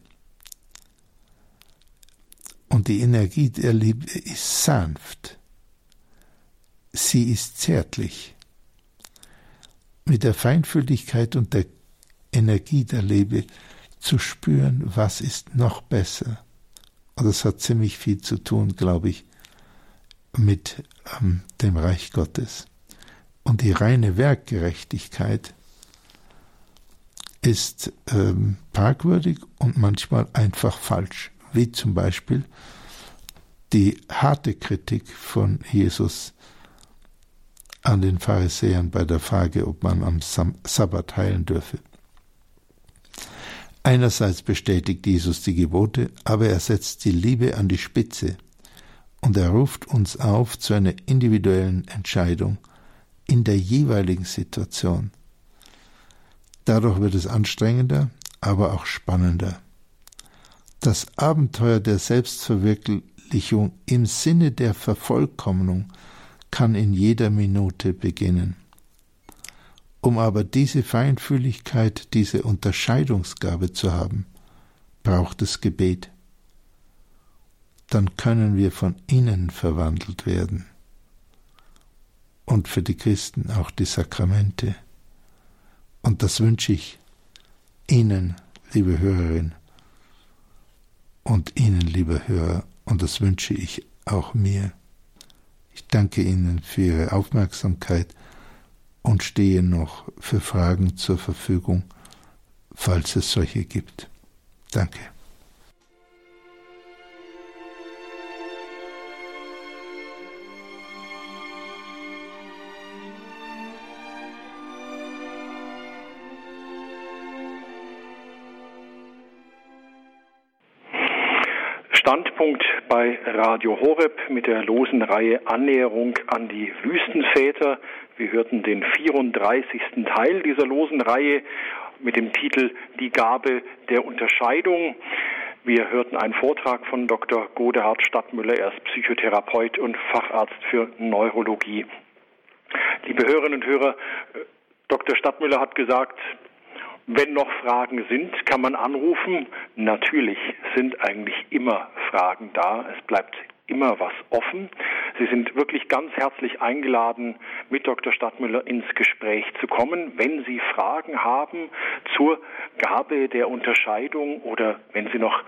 Und die Energie der Liebe ist sanft. sie ist zärtlich. Mit der Feinfühligkeit und der Energie der Liebe zu spüren, was ist noch besser. Und das hat ziemlich viel zu tun, glaube ich, mit ähm, dem Reich Gottes. Und die reine Werkgerechtigkeit ist ähm, parkwürdig und manchmal einfach falsch, wie zum Beispiel die harte Kritik von Jesus an den Pharisäern bei der Frage, ob man am Sabbat heilen dürfe. Einerseits bestätigt Jesus die Gebote, aber er setzt die Liebe an die Spitze und er ruft uns auf zu einer individuellen Entscheidung in der jeweiligen Situation. Dadurch wird es anstrengender, aber auch spannender. Das Abenteuer der Selbstverwirklichung im Sinne der Vervollkommnung kann in jeder Minute beginnen. Um aber diese Feinfühligkeit, diese Unterscheidungsgabe zu haben, braucht es Gebet. Dann können wir von innen verwandelt werden. Und für die Christen auch die Sakramente. Und das wünsche ich Ihnen, liebe Hörerin, und Ihnen, lieber Hörer, und das wünsche ich auch mir. Ich danke Ihnen für Ihre Aufmerksamkeit und stehe noch für Fragen zur Verfügung, falls es solche gibt. Danke. Standpunkt bei Radio Horeb mit der losen Reihe Annäherung an die Wüstenväter. Wir hörten den 34. Teil dieser losen Reihe mit dem Titel Die Gabe der Unterscheidung. Wir hörten einen Vortrag von Dr. Godehard Stadtmüller. Er ist Psychotherapeut und Facharzt für Neurologie. Liebe Hörerinnen und Hörer, Dr. Stadtmüller hat gesagt, wenn noch Fragen sind, kann man anrufen. Natürlich sind eigentlich immer Fragen da. Es bleibt immer was offen. Sie sind wirklich ganz herzlich eingeladen, mit Dr. Stadtmüller ins Gespräch zu kommen, wenn Sie Fragen haben zur Gabe der Unterscheidung oder wenn Sie noch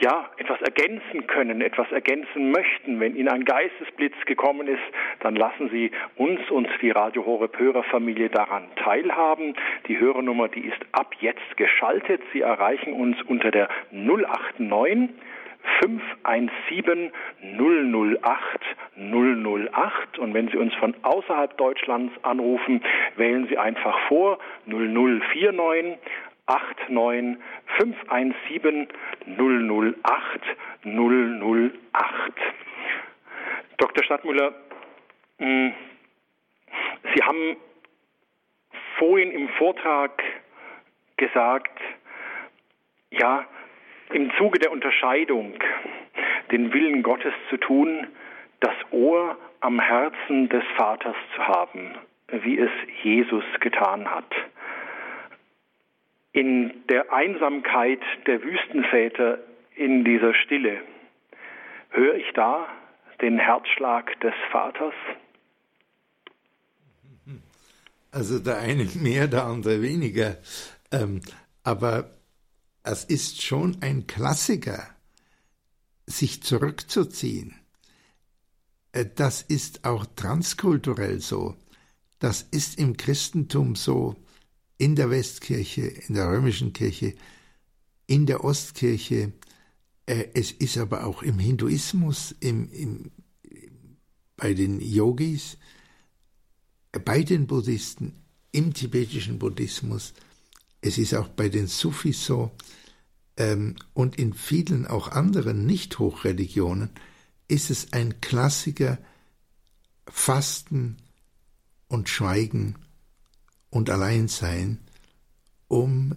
ja, etwas ergänzen können, etwas ergänzen möchten. Wenn Ihnen ein Geistesblitz gekommen ist, dann lassen Sie uns und die Radio Horeb Hörerfamilie daran teilhaben. Die Hörernummer, die ist ab jetzt geschaltet. Sie erreichen uns unter der 089 517 008 008 und wenn Sie uns von außerhalb Deutschlands anrufen, wählen Sie einfach vor 0049 89 517 008 008. Dr. Stadtmüller, hm, Sie haben vorhin im Vortrag gesagt, ja, im Zuge der Unterscheidung den Willen Gottes zu tun, das Ohr am Herzen des Vaters zu haben, wie es Jesus getan hat. In der Einsamkeit der Wüstenväter in dieser Stille höre ich da den Herzschlag des Vaters. Also der eine *laughs* mehr, der andere weniger. Ähm, aber es ist schon ein Klassiker, sich zurückzuziehen. Äh, das ist auch transkulturell so. Das ist im Christentum so, in der Westkirche, in der römischen Kirche, in der Ostkirche. Äh, es ist aber auch im Hinduismus, im, im, bei den Yogis, bei den Buddhisten, im tibetischen Buddhismus. Es ist auch bei den Sufis so ähm, und in vielen auch anderen Nicht-Hochreligionen ist es ein Klassiker Fasten und Schweigen und Alleinsein, um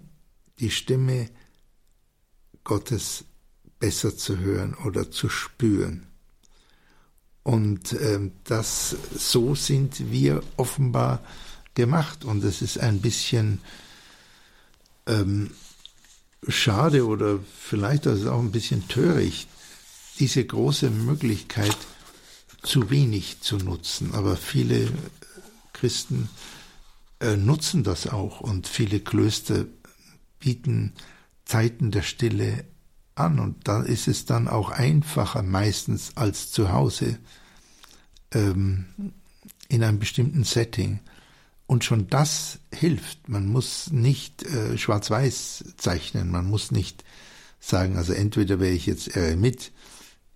die Stimme Gottes besser zu hören oder zu spüren. Und ähm, das so sind wir offenbar gemacht und es ist ein bisschen ähm, schade oder vielleicht ist es auch ein bisschen töricht, diese große Möglichkeit zu wenig zu nutzen. Aber viele Christen äh, nutzen das auch und viele Klöster bieten Zeiten der Stille an und da ist es dann auch einfacher meistens als zu Hause ähm, in einem bestimmten Setting. Und schon das hilft. Man muss nicht äh, schwarz-weiß zeichnen, man muss nicht sagen, also entweder wäre ich jetzt mit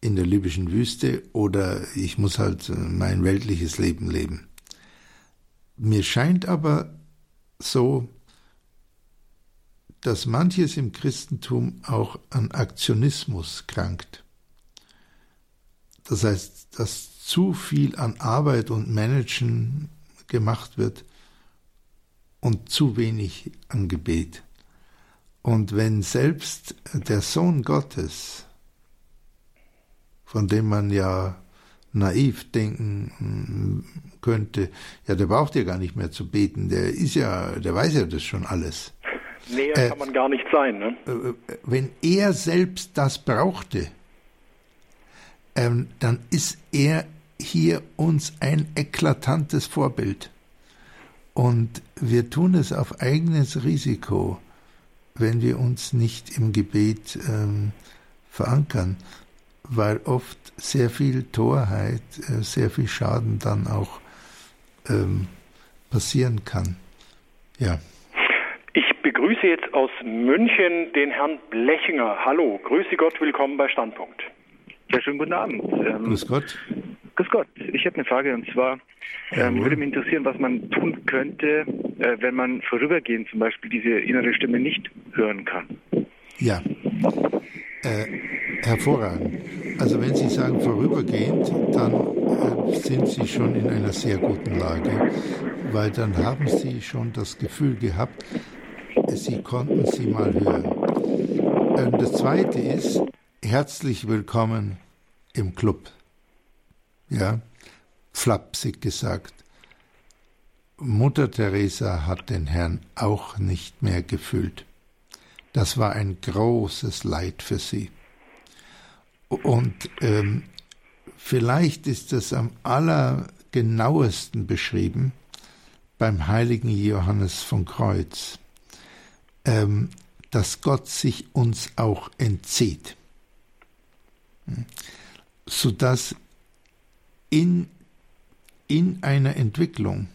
in der libyschen Wüste oder ich muss halt äh, mein weltliches Leben leben. Mir scheint aber so, dass manches im Christentum auch an Aktionismus krankt. Das heißt, dass zu viel an Arbeit und Managen gemacht wird und zu wenig an Gebet. Und wenn selbst der Sohn Gottes, von dem man ja naiv denken könnte, ja, der braucht ja gar nicht mehr zu beten, der ist ja, der weiß ja das schon alles. Näher äh, kann man gar nicht sein. Ne? Äh, wenn er selbst das brauchte, ähm, dann ist er hier uns ein eklatantes Vorbild. Und wir tun es auf eigenes Risiko, wenn wir uns nicht im Gebet ähm, verankern, weil oft sehr viel Torheit, äh, sehr viel Schaden dann auch ähm, passieren kann. Ja. Ich begrüße jetzt aus München den Herrn Blechinger. Hallo, grüße Gott, willkommen bei Standpunkt. Ja, schönen guten Abend. Ähm, Grüß Gott. Grüß Gott. Ich hätte eine Frage und zwar ähm, würde mich interessieren, was man tun könnte, äh, wenn man vorübergehend zum Beispiel diese innere Stimme nicht hören kann. Ja. Äh, hervorragend. Also wenn Sie sagen vorübergehend, dann äh, sind Sie schon in einer sehr guten Lage, weil dann haben Sie schon das Gefühl gehabt, Sie konnten sie mal hören. Ähm, das Zweite ist, herzlich willkommen im Club. Ja, flapsig gesagt. Mutter Teresa hat den Herrn auch nicht mehr gefühlt. Das war ein großes Leid für sie. Und ähm, vielleicht ist das am allergenauesten beschrieben beim heiligen Johannes von Kreuz, ähm, dass Gott sich uns auch entzieht, hm. sodass in, in einer Entwicklung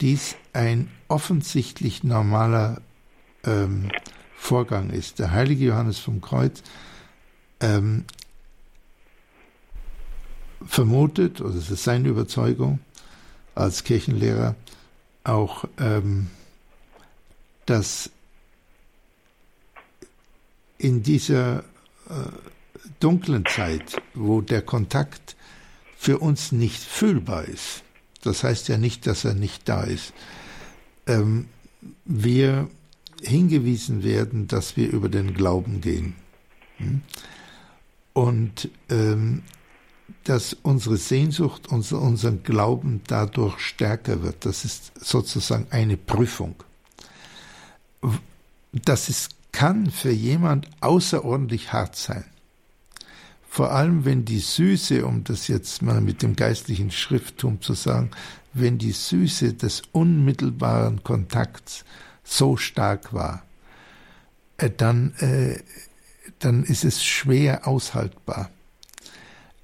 dies ein offensichtlich normaler ähm, Vorgang ist. Der heilige Johannes vom Kreuz ähm, vermutet, oder es ist seine Überzeugung als Kirchenlehrer, auch, ähm, dass in dieser äh, dunklen Zeit, wo der Kontakt für uns nicht fühlbar ist, das heißt ja nicht, dass er nicht da ist, ähm, wir hingewiesen werden, dass wir über den Glauben gehen. Hm? Und ähm, dass unsere Sehnsucht, unser, unser Glauben dadurch stärker wird. Das ist sozusagen eine Prüfung. Das ist, kann für jemand außerordentlich hart sein. Vor allem, wenn die Süße, um das jetzt mal mit dem geistlichen Schrifttum zu sagen, wenn die Süße des unmittelbaren Kontakts so stark war, äh, dann, äh, dann ist es schwer aushaltbar.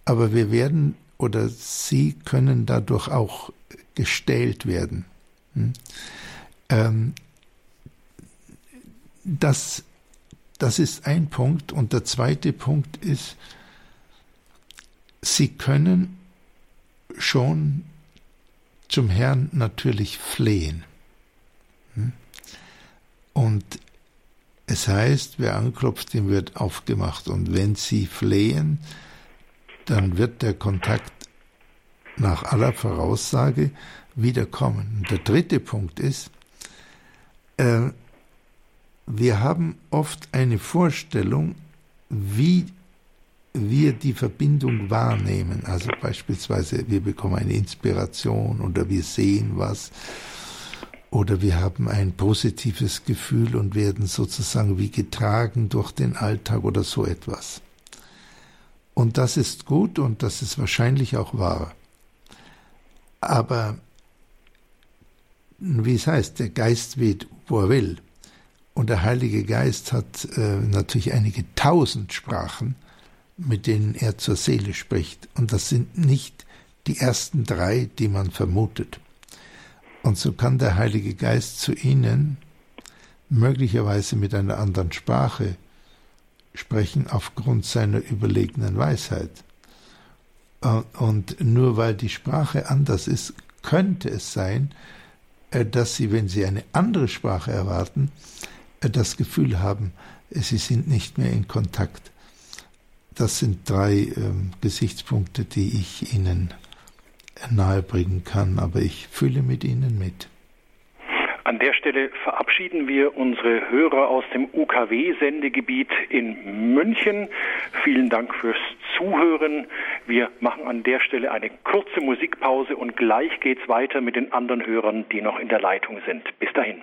Aber wir werden oder sie können dadurch auch gestählt werden. Hm? Ähm, das, das ist ein Punkt. Und der zweite Punkt ist, sie können schon zum Herrn natürlich flehen. Hm? Und es heißt, wer anklopft, dem wird aufgemacht. Und wenn sie flehen, dann wird der Kontakt nach aller Voraussage wiederkommen. Und der dritte Punkt ist, äh, wir haben oft eine Vorstellung, wie wir die Verbindung wahrnehmen. Also beispielsweise, wir bekommen eine Inspiration oder wir sehen was oder wir haben ein positives Gefühl und werden sozusagen wie getragen durch den Alltag oder so etwas. Und das ist gut und das ist wahrscheinlich auch wahr. Aber wie es heißt, der Geist weht, wo er will. Und der Heilige Geist hat äh, natürlich einige tausend Sprachen, mit denen er zur Seele spricht. Und das sind nicht die ersten drei, die man vermutet. Und so kann der Heilige Geist zu ihnen möglicherweise mit einer anderen Sprache sprechen aufgrund seiner überlegenen Weisheit. Und nur weil die Sprache anders ist, könnte es sein, äh, dass sie, wenn sie eine andere Sprache erwarten, äh, das Gefühl haben, äh, sie sind nicht mehr in Kontakt. Das sind drei ähm, Gesichtspunkte, die ich Ihnen nahebringen kann, aber ich fühle mit Ihnen mit. An der Stelle verabschieden wir unsere Hörer aus dem UKW-Sendegebiet in München. Vielen Dank fürs Zuhören. Wir machen an der Stelle eine kurze Musikpause und gleich geht's weiter mit den anderen Hörern, die noch in der Leitung sind. Bis dahin.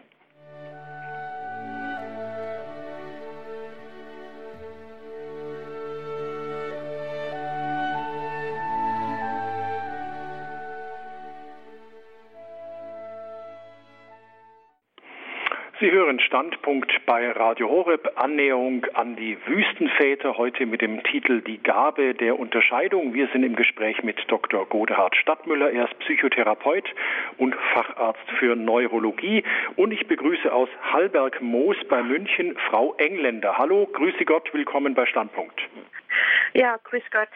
Sie hören Standpunkt bei Radio Horeb, Annäherung an die Wüstenväter, heute mit dem Titel Die Gabe der Unterscheidung. Wir sind im Gespräch mit Dr. Godehard Stadtmüller. Er ist Psychotherapeut und Facharzt für Neurologie. Und ich begrüße aus Hallberg-Moos bei München Frau Engländer. Hallo, grüße Gott, willkommen bei Standpunkt. Ja, grüß Gott.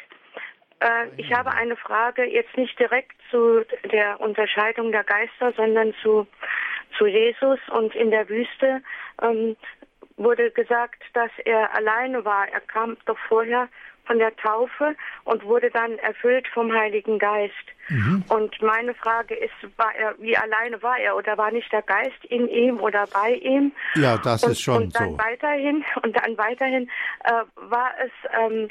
Äh, ich habe eine Frage, jetzt nicht direkt zu der Unterscheidung der Geister, sondern zu zu Jesus und in der Wüste ähm, wurde gesagt, dass er alleine war. Er kam doch vorher von der Taufe und wurde dann erfüllt vom Heiligen Geist. Mhm. Und meine Frage ist, war er, wie alleine war er oder war nicht der Geist in ihm oder bei ihm? Ja, das und, ist schon und dann so. Weiterhin, *laughs* und dann weiterhin äh, war es ähm,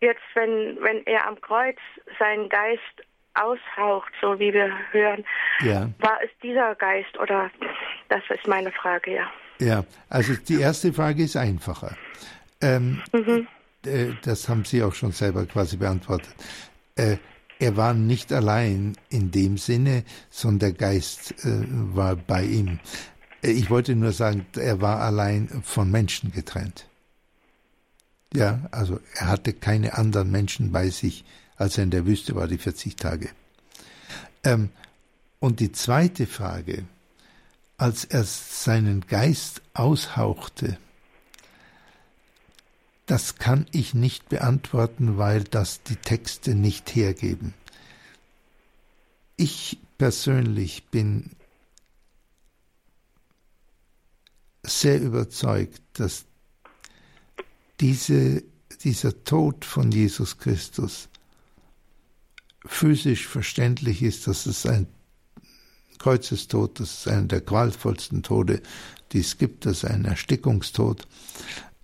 jetzt, wenn, wenn er am Kreuz seinen Geist aushaucht, so wie wir hören. Ja. War es dieser Geist oder das ist meine Frage, ja. Ja, also die erste Frage ist einfacher. Ähm, mhm. äh, das haben Sie auch schon selber quasi beantwortet. Äh, er war nicht allein in dem Sinne, sondern der Geist äh, war bei ihm. Äh, ich wollte nur sagen, er war allein von Menschen getrennt. Ja, also er hatte keine anderen Menschen bei sich, als er in der Wüste war, die 40 Tage. Ähm, und die zweite Frage, als er seinen Geist aushauchte, das kann ich nicht beantworten, weil das die Texte nicht hergeben. Ich persönlich bin sehr überzeugt, dass diese, dieser Tod von Jesus Christus physisch verständlich ist, dass es ein Kreuzestod, das ist einer der qualvollsten Tode, die es gibt, das ist ein Erstickungstod,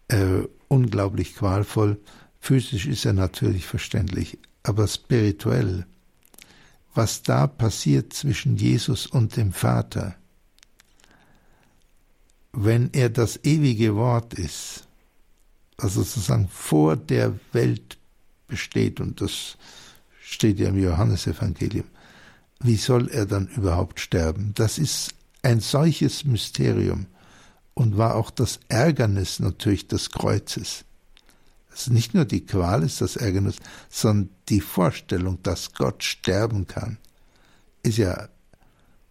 äh, unglaublich qualvoll. Physisch ist er natürlich verständlich, aber spirituell, was da passiert zwischen Jesus und dem Vater, wenn er das ewige Wort ist, also sozusagen vor der Welt besteht und das steht ja im Johannesevangelium. Wie soll er dann überhaupt sterben? Das ist ein solches Mysterium und war auch das Ärgernis natürlich des Kreuzes. Es ist nicht nur die Qual ist das Ärgernis, sondern die Vorstellung, dass Gott sterben kann, ist ja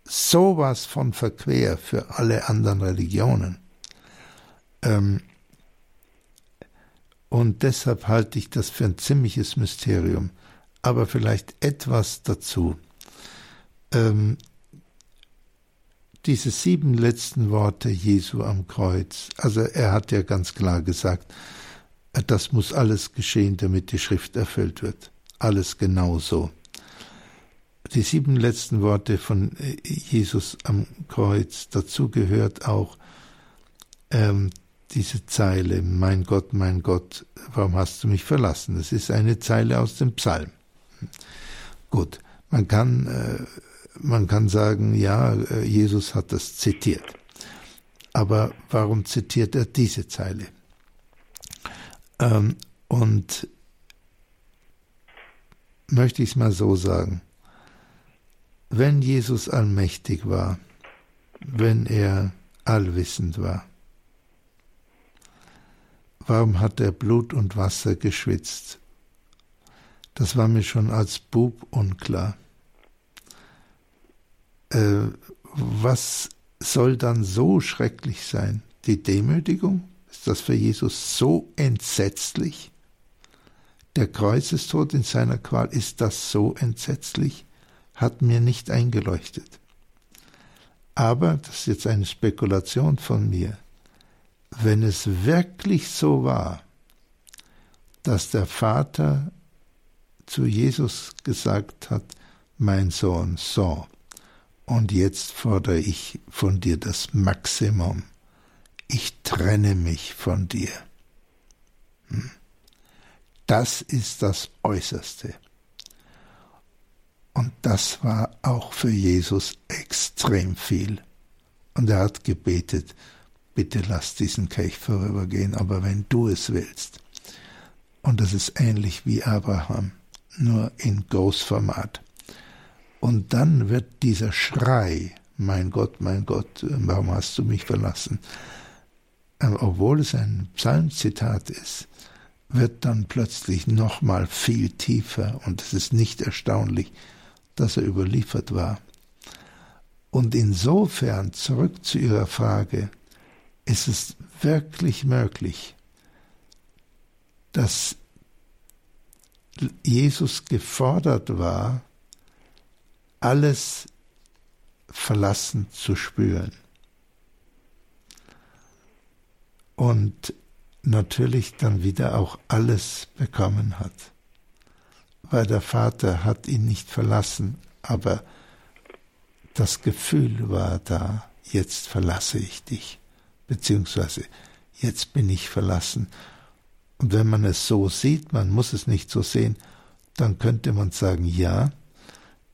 sowas von verquer für alle anderen Religionen. Ähm, und deshalb halte ich das für ein ziemliches Mysterium aber vielleicht etwas dazu. Ähm, diese sieben letzten Worte Jesu am Kreuz, also er hat ja ganz klar gesagt, das muss alles geschehen, damit die Schrift erfüllt wird. Alles genau so. Die sieben letzten Worte von Jesus am Kreuz, dazu gehört auch ähm, diese Zeile, mein Gott, mein Gott, warum hast du mich verlassen? Das ist eine Zeile aus dem Psalm. Gut, man kann, äh, man kann sagen, ja, äh, Jesus hat das zitiert. Aber warum zitiert er diese Zeile? Ähm, und möchte ich es mal so sagen. Wenn Jesus allmächtig war, wenn er allwissend war, warum hat er Blut und Wasser geschwitzt? Das war mir schon als Bub unklar. Äh, was soll dann so schrecklich sein? Die Demütigung? Ist das für Jesus so entsetzlich? Der Kreuzestod in seiner Qual, ist das so entsetzlich? Hat mir nicht eingeleuchtet. Aber, das ist jetzt eine Spekulation von mir, wenn es wirklich so war, dass der Vater zu Jesus gesagt hat, mein Sohn, so, und jetzt fordere ich von dir das Maximum. Ich trenne mich von dir. Hm. Das ist das Äußerste. Und das war auch für Jesus extrem viel. Und er hat gebetet, bitte lass diesen Kelch vorübergehen, aber wenn du es willst. Und das ist ähnlich wie Abraham, nur in Großformat. Und dann wird dieser Schrei, mein Gott, mein Gott, warum hast du mich verlassen? Obwohl es ein Psalmzitat ist, wird dann plötzlich nochmal viel tiefer und es ist nicht erstaunlich, dass er überliefert war. Und insofern, zurück zu Ihrer Frage, ist es wirklich möglich, dass Jesus gefordert war, alles verlassen zu spüren. Und natürlich dann wieder auch alles bekommen hat. Weil der Vater hat ihn nicht verlassen, aber das Gefühl war da, jetzt verlasse ich dich, beziehungsweise jetzt bin ich verlassen. Und wenn man es so sieht, man muss es nicht so sehen, dann könnte man sagen, ja,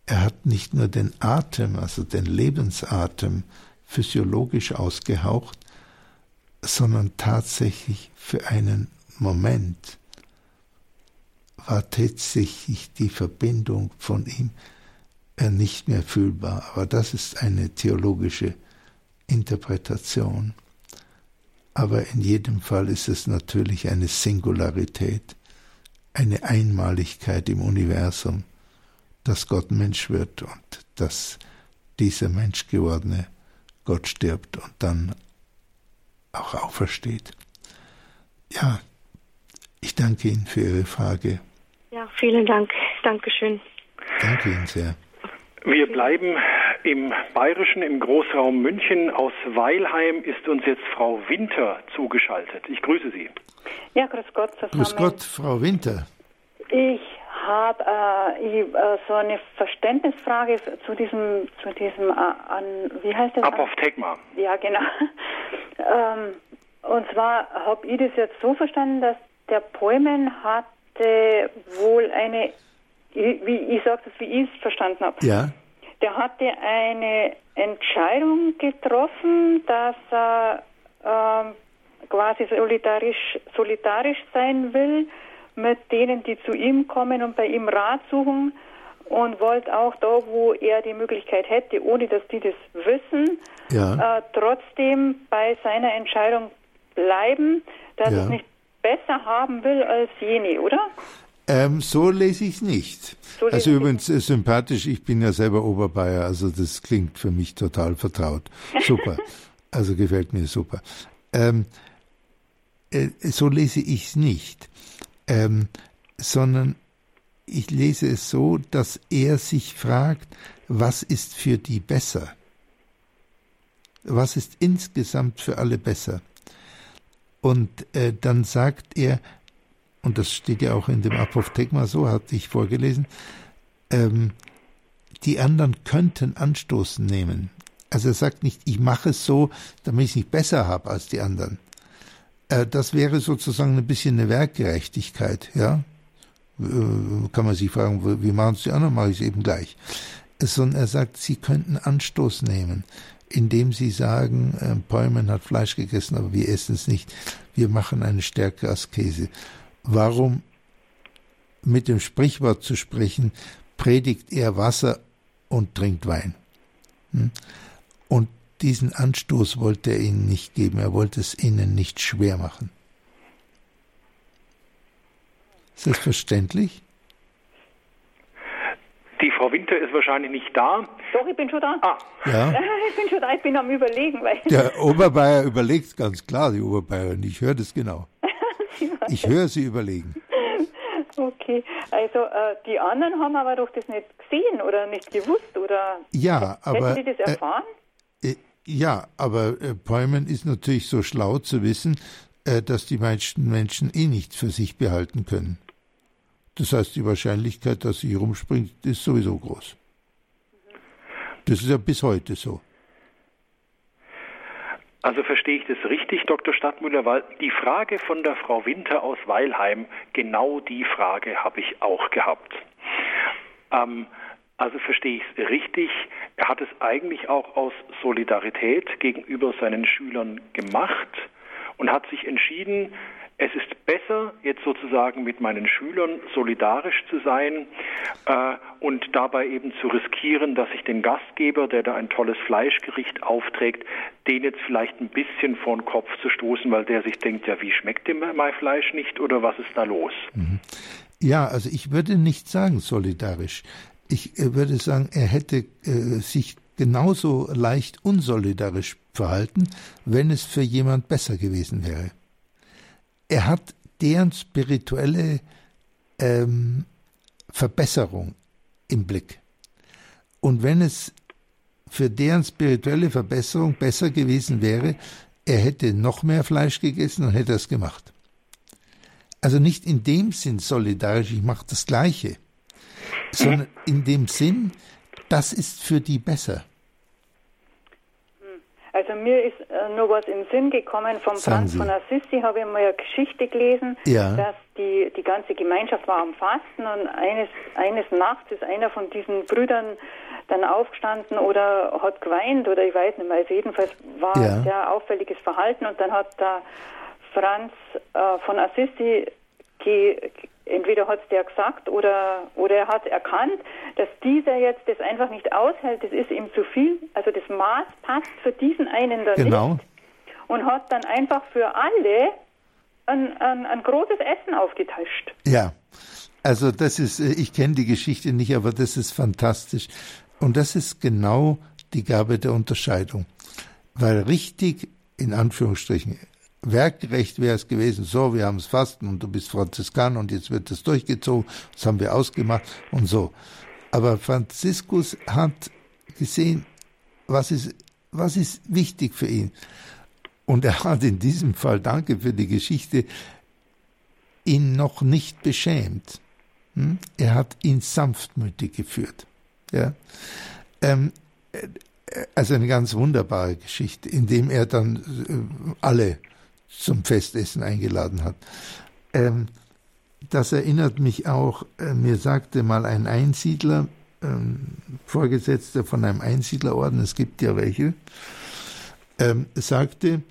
er hat nicht nur den Atem, also den Lebensatem, physiologisch ausgehaucht, sondern tatsächlich für einen Moment war tatsächlich die Verbindung von ihm äh, nicht mehr fühlbar. Aber das ist eine theologische Interpretation. Aber in jedem Fall ist es natürlich eine Singularität, eine Einmaligkeit im Universum, dass Gott Mensch wird und dass dieser Menschgewordene Gott stirbt und dann auch aufersteht. Ja, ich danke Ihnen für Ihre Frage. Ja, vielen Dank. Dankeschön. Danke Ihnen sehr. Wir bleiben im Bayerischen, im Großraum München. Aus Weilheim ist uns jetzt Frau Winter zugeschaltet. Ich grüße Sie. Ja, grüß Gott zusammen. Grüß Gott, Frau Winter. Ich habe äh, äh, so eine Verständnisfrage zu diesem, zu diesem, äh, an, wie heißt das? Apophthegma. Ja, genau. *laughs* ähm, und zwar habe ich das jetzt so verstanden, dass der Poemen hatte wohl eine, wie ich sage das, wie ich es verstanden habe. Ja. Der hatte eine Entscheidung getroffen, dass er äh, quasi solidarisch, solidarisch sein will mit denen, die zu ihm kommen und bei ihm Rat suchen und wollte auch da, wo er die Möglichkeit hätte, ohne dass die das wissen, ja. äh, trotzdem bei seiner Entscheidung bleiben, dass ja. es nicht besser haben will als jene, oder? Ähm, so lese ich es nicht. So also übrigens äh, sympathisch, ich bin ja selber Oberbayer, also das klingt für mich total vertraut. *laughs* Super. also gefällt mir super. Ähm, äh, so lese ich es nicht ähm, sondern ich lese es so, dass er sich fragt, was ist für die besser? Was ist insgesamt für alle besser? Und äh, dann sagt er, und das steht ja auch in dem Apophthegma so, hatte ich vorgelesen, ähm, die anderen könnten Anstoß nehmen. Also er sagt nicht, ich mache es so, damit ich es nicht besser habe als die anderen, äh, das wäre sozusagen ein bisschen eine Werkgerechtigkeit, ja. Äh, kann man sich fragen, wie machen es die anderen? Mache ich es eben gleich. Sondern er sagt, sie könnten Anstoß nehmen, indem sie sagen, äh, Bäumen hat Fleisch gegessen, aber wir essen es nicht. Wir machen eine stärkere Askese. Warum mit dem Sprichwort zu sprechen, predigt er Wasser und trinkt Wein. Hm? Und diesen Anstoß wollte er ihnen nicht geben, er wollte es ihnen nicht schwer machen. Ist das verständlich? Die Frau Winter ist wahrscheinlich nicht da. Doch, ich bin schon da. Ah. Ja. *laughs* Ich bin schon da, ich bin am Überlegen. Weil Der Oberbayer überlegt ganz klar, die Oberbayerin. Ich höre das genau. *laughs* *laughs* Ich höre sie überlegen. Okay, also äh, die anderen haben aber doch das nicht gesehen oder nicht gewusst oder ja, aber, hätten die das erfahren? Äh, äh, ja, aber äh, Peumann ist natürlich so schlau zu wissen, äh, dass die meisten Menschen eh nichts für sich behalten können. Das heißt, die Wahrscheinlichkeit, dass sie rumspringt, ist sowieso groß. Das ist ja bis heute so. Also verstehe ich das richtig, Dr. Stadtmüller, weil die Frage von der Frau Winter aus Weilheim, genau die Frage habe ich auch gehabt. Ähm, also verstehe ich es richtig, er hat es eigentlich auch aus Solidarität gegenüber seinen Schülern gemacht und hat sich entschieden, es ist besser, jetzt sozusagen mit meinen Schülern solidarisch zu sein äh, und dabei eben zu riskieren, dass ich den Gastgeber, der da ein tolles Fleischgericht aufträgt, den jetzt vielleicht ein bisschen vor den Kopf zu stoßen, weil der sich denkt, ja, wie schmeckt dem mein Fleisch nicht oder was ist da los? Mhm. Ja, also ich würde nicht sagen solidarisch. Ich äh, würde sagen, er hätte äh, sich genauso leicht unsolidarisch verhalten, wenn es für jemand besser gewesen wäre er hat deren spirituelle ähm, Verbesserung im Blick. Und wenn es für deren spirituelle Verbesserung besser gewesen wäre, er hätte noch mehr Fleisch gegessen und hätte es gemacht. Also nicht in dem Sinn solidarisch, ich mache das Gleiche, sondern in dem Sinn, das ist für die besser. Also mir ist äh, nur was in den Sinn gekommen vom Sagen Franz Sie. von Assisi, habe ich mal eine Geschichte gelesen, Ja. dass die, die ganze Gemeinschaft war am Fasten und eines, eines Nachts ist einer von diesen Brüdern dann aufgestanden oder hat geweint oder ich weiß nicht mehr. Also jedenfalls war Ja. sehr auffälliges Verhalten und dann hat der Franz äh, von Assisi ge, entweder hat es der gesagt oder, oder er hat erkannt, dass dieser jetzt das einfach nicht aushält, das ist ihm zu viel, also das Maß passt für diesen einen dann Genau. nicht und hat dann einfach für alle ein, ein, ein großes Essen aufgetischt. Ja, also das ist, ich kenne die Geschichte nicht, aber das ist fantastisch. Und das ist genau die Gabe der Unterscheidung. Weil richtig, in Anführungsstrichen, werkgerecht wäre es gewesen, so, wir haben es Fasten und du bist Franziskaner und jetzt wird das durchgezogen, das haben wir ausgemacht und so. Aber Franziskus hat gesehen, was ist, was ist wichtig für ihn. Und er hat in diesem Fall, danke für die Geschichte, ihn noch nicht beschämt. Hm? Er hat ihn sanftmütig geführt. Ja? Ähm, äh, also eine ganz wunderbare Geschichte, indem er dann äh, alle zum Festessen eingeladen hat. Ähm, das erinnert mich auch, äh, mir sagte mal ein Einsiedler, ähm, Vorgesetzter von einem Einsiedlerorden, es gibt ja welche, ähm, sagte,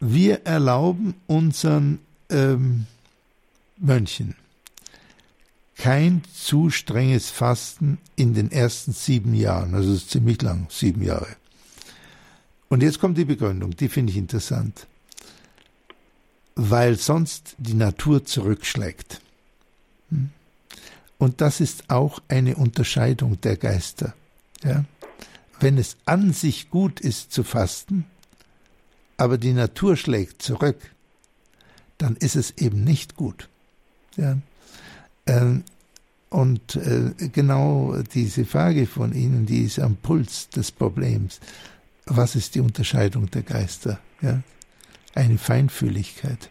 wir erlauben unseren ähm, Mönchen kein zu strenges Fasten in den ersten sieben Jahren. Also ist ziemlich lang, sieben Jahre. Und jetzt kommt die Begründung, die finde ich interessant. Weil sonst die Natur zurückschlägt. Hm? Und das ist auch eine Unterscheidung der Geister. Ja? Wenn es an sich gut ist zu fasten, aber die Natur schlägt zurück, dann ist es eben nicht gut. Ja? Ähm, und äh, genau diese Frage von Ihnen, die ist am Puls des Problems. Was ist die Unterscheidung der Geister? Ja? Eine Feinfühligkeit.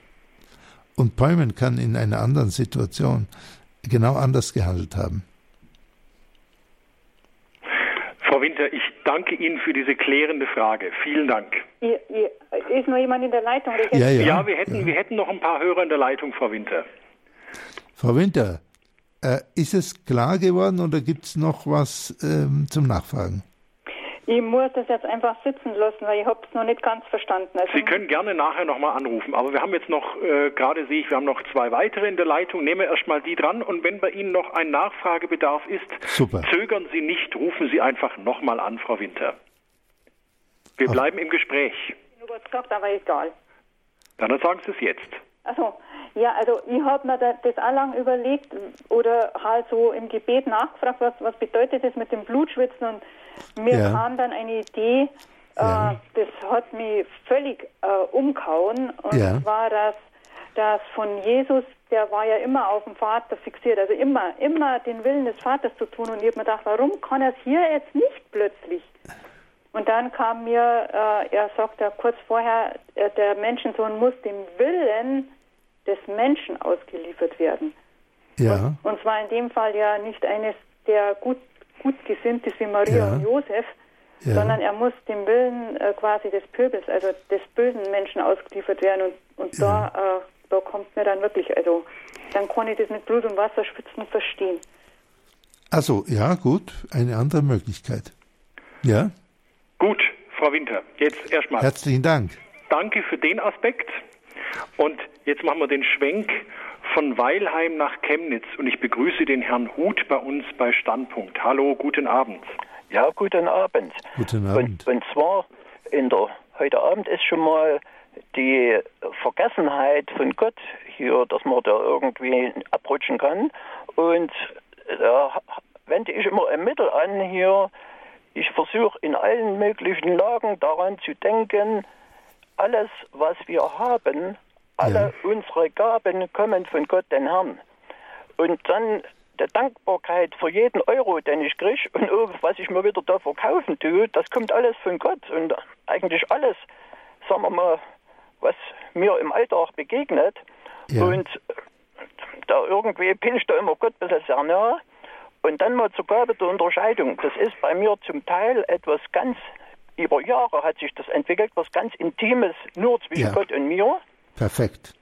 Und Peumen kann in einer anderen Situation genau anders gehandelt haben. Frau Winter, ich danke Ihnen für diese klärende Frage. Vielen Dank. Ihr, ihr, ist noch jemand in der Leitung? Ja, ja. Ja, wir hätten, wir hätten noch ein paar Hörer in der Leitung, Frau Winter. Frau Winter, äh, ist es klar geworden oder gibt es noch was ähm, zum Nachfragen? Ich muss das jetzt einfach sitzen lassen, weil ich habe es noch nicht ganz verstanden. Also Sie können gerne nachher nochmal anrufen, aber wir haben jetzt noch, äh, gerade sehe ich, wir haben noch zwei weitere in der Leitung. Nehmen wir erstmal die dran und wenn bei Ihnen noch ein Nachfragebedarf ist, Super. zögern Sie nicht, rufen Sie einfach nochmal an, Frau Winter. Wir Ach. bleiben im Gespräch. Ich habe gesagt, aber egal. Dann sagen Sie es jetzt. Also, ja, also ich habe mir das auch lange überlegt oder halt so im Gebet nachgefragt, was, was bedeutet das mit dem Blutschwitzen und mir ja. kam dann eine Idee, äh, ja. das hat mich völlig äh, umgehauen und ja. zwar, dass, dass von Jesus, der war ja immer auf den Vater fixiert, also immer, immer den Willen des Vaters zu tun und ich habe mir gedacht, warum kann er es hier jetzt nicht plötzlich? Und dann kam mir, äh, er sagt ja kurz vorher, äh, der Menschensohn muss dem Willen des Menschen ausgeliefert werden. Ja. Und, und, zwar in dem Fall ja nicht eines, der gut, gut gesinnt ist wie Maria ja. und Josef, ja. sondern er muss dem Willen äh, quasi des Pöbels, also des bösen Menschen ausgeliefert werden. Und, und da, äh, da kommt mir dann wirklich, also dann kann ich das mit Blut und Wasser schwitzen verstehen. Also, ja, gut, eine andere Möglichkeit. Ja. Gut, Frau Winter, jetzt erstmal. Herzlichen Dank. Danke für den Aspekt. Und jetzt machen wir den Schwenk von Weilheim nach Chemnitz und ich begrüße den Herrn Huth bei uns bei Standpunkt. Hallo, guten Abend. Ja, guten Abend. Guten Abend. Und, und zwar in der heute Abend ist schon mal die Vergessenheit von Gott hier, dass man da irgendwie abrutschen kann. Und da wende ich immer ein Mittel an hier. Ich versuche in allen möglichen Lagen daran zu denken, alles, was wir haben, alle ja. unsere Gaben kommen von Gott, den Herrn. Und dann der Dankbarkeit für jeden Euro, den ich kriege und was ich mir wieder da verkaufen tue, das kommt alles von Gott. Und eigentlich alles, sagen wir mal, was mir im Alltag begegnet. Ja. Und da irgendwie bin ich da immer Gott ein bisschen sehr nah. Und dann mal zur Gabe der Unterscheidung. Das ist bei mir zum Teil etwas ganz über Jahre hat sich das entwickelt, was ganz Intimes nur zwischen ja. Gott und mir. Perfekt.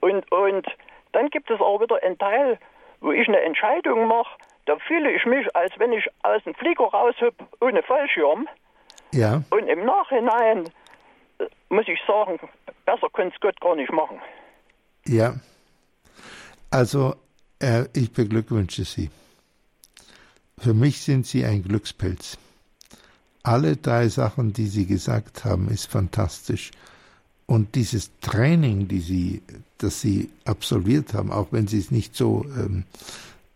Und, und dann gibt es auch wieder einen Teil, wo ich eine Entscheidung mache, da fühle ich mich, als wenn ich aus dem Flieger raushüpfe ohne Fallschirm. Ja. Und im Nachhinein äh, muss ich sagen, besser könnte es Gott gar nicht machen. Ja. Also, äh, ich beglückwünsche Sie. Für mich sind Sie ein Glückspilz alle drei Sachen, die Sie gesagt haben, ist fantastisch. Und dieses Training, die Sie, das Sie absolviert haben, auch wenn Sie es nicht so ähm,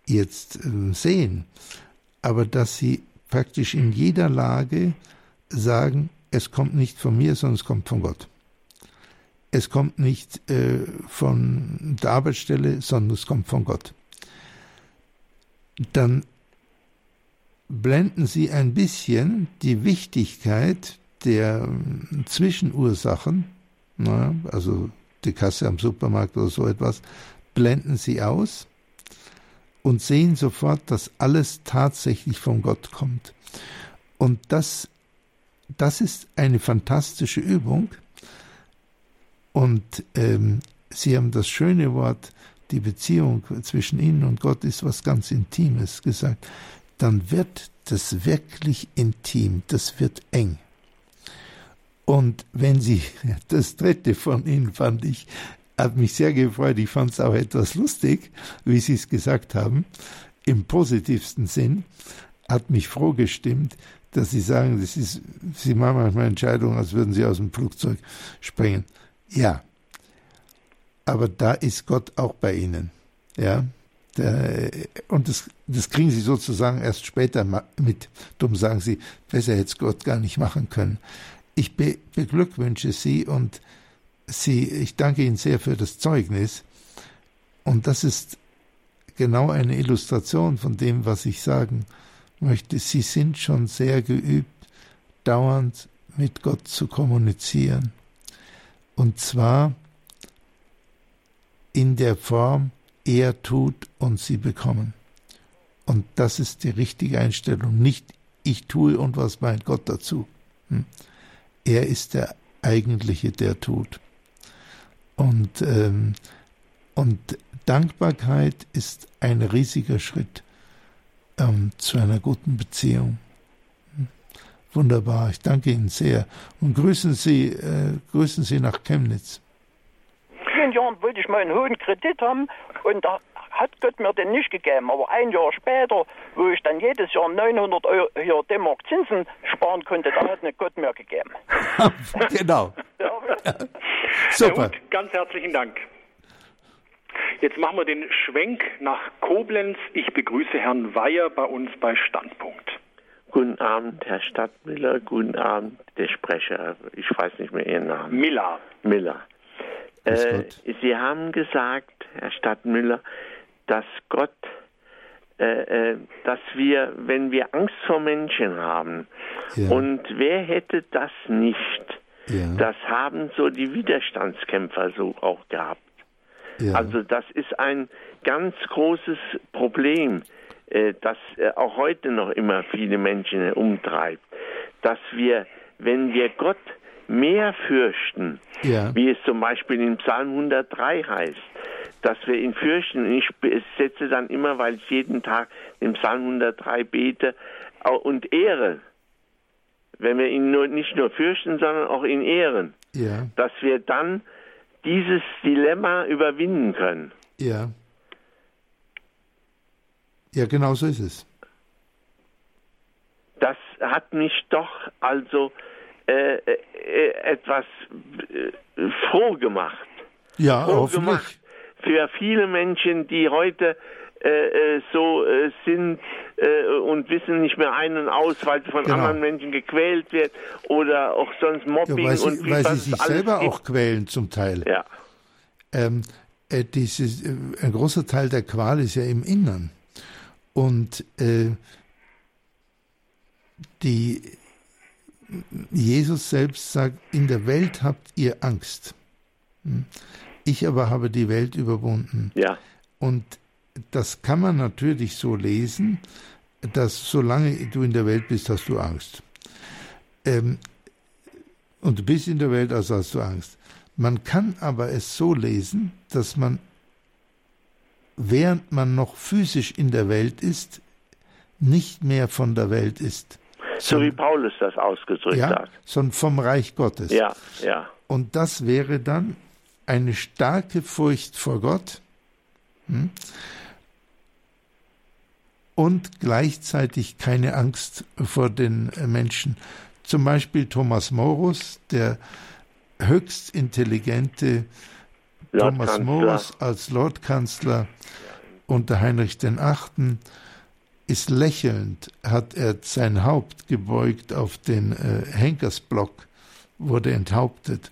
jetzt ähm, sehen, aber dass Sie praktisch in jeder Lage sagen, es kommt nicht von mir, sondern es kommt von Gott. Es kommt nicht äh, von der Arbeitsstelle, sondern es kommt von Gott. Dann blenden Sie ein bisschen die Wichtigkeit der ähm, Zwischenursachen, na, also die Kasse am Supermarkt oder so etwas, blenden Sie aus und sehen sofort, dass alles tatsächlich von Gott kommt. Und das, das ist eine fantastische Übung. Und ähm, Sie haben das schöne Wort, die Beziehung zwischen Ihnen und Gott ist was ganz Intimes gesagt dann wird das wirklich intim, das wird eng. Und wenn Sie, das dritte von Ihnen fand ich, hat mich sehr gefreut, ich fand es auch etwas lustig, wie Sie es gesagt haben, im positivsten Sinn, hat mich froh gestimmt, dass Sie sagen, das ist, Sie machen manchmal Entscheidungen, als würden Sie aus dem Flugzeug springen. Ja, aber da ist Gott auch bei Ihnen. Ja, und das, das kriegen sie sozusagen erst später mit. Dumm sagen sie, besser hätte es Gott gar nicht machen können. Ich be beglückwünsche Sie und Sie, ich danke Ihnen sehr für das Zeugnis. Und das ist genau eine Illustration von dem, was ich sagen möchte. Sie sind schon sehr geübt, dauernd mit Gott zu kommunizieren. Und zwar in der Form, er tut und sie bekommen. Und das ist die richtige Einstellung. Nicht ich tue und was meint Gott dazu. Hm? Er ist der eigentliche, der tut. Und, ähm, und Dankbarkeit ist ein riesiger Schritt ähm, zu einer guten Beziehung. Hm? Wunderbar, ich danke Ihnen sehr. Und grüßen Sie, äh, grüßen Sie nach Chemnitz. Vielen Jahren wollte ich mal einen hohen Kredit haben und da hat Gott mir den nicht gegeben. Aber ein Jahr später, wo ich dann jedes Jahr 900 Euro hier D-Mark Zinsen sparen konnte, da hat mir Gott mir gegeben. *laughs* genau. ja. Super. Gut, ganz herzlichen Dank. Jetzt machen wir den Schwenk nach Koblenz. Ich begrüße Herrn Weyer bei uns bei Standpunkt. Guten Abend, Herr Stadtmüller. Guten Abend, der Sprecher. Ich weiß nicht mehr Ihren Namen. Miller. Miller. Äh, Sie haben gesagt, Herr Stadtmüller, dass Gott, äh, äh, dass wir, wenn wir Angst vor Menschen haben, ja. und wer hätte das nicht? Ja. Das haben so die Widerstandskämpfer so auch gehabt. Ja. Also das ist ein ganz großes Problem äh, das äh, auch heute noch immer viele Menschen umtreibt, dass wir, wenn wir Gott mehr fürchten, ja. wie es zum Beispiel in Psalm 103 heißt, dass wir ihn fürchten. Ich setze dann immer, weil ich jeden Tag im Psalm 103 bete und ehre, wenn wir ihn nur, nicht nur fürchten, sondern auch ihn ehren, ja. dass wir dann dieses Dilemma überwinden können. Ja. Ja, genau so ist es. Das hat mich doch also äh, äh, etwas äh, froh gemacht. Ja, froh gemacht für viele Menschen, die heute äh, äh so äh, sind äh, und wissen nicht mehr ein und aus, weil sie von genau. anderen Menschen gequält wird oder auch sonst Mobbing ja, weil sie, und wie weil sie sich selber gibt. auch quälen zum Teil. Ja. Ähm, äh, dieses, äh, ein großer Teil der Qual ist ja im Innern. Und die, Jesus selbst sagt, in der Welt habt ihr Angst. Hm? Ich aber habe die Welt überwunden. Ja. Und das kann man natürlich so lesen, dass solange du in der Welt bist, hast du Angst. Ähm, und du bist in der Welt, also hast du Angst. Man kann aber es so lesen, dass man während man noch physisch in der Welt ist, nicht mehr von der Welt ist. So wie Paulus das ausgedrückt ja, hat. Sondern vom Reich Gottes. Ja, ja. Und das wäre dann eine starke Furcht vor Gott hm, und gleichzeitig keine Angst vor den Menschen. Zum Beispiel Thomas Morus, der höchst intelligente Thomas Morus als Lordkanzler unter Heinrich VIII. ist lächelnd, hat er sein Haupt gebeugt auf den äh, Henkersblock, wurde enthauptet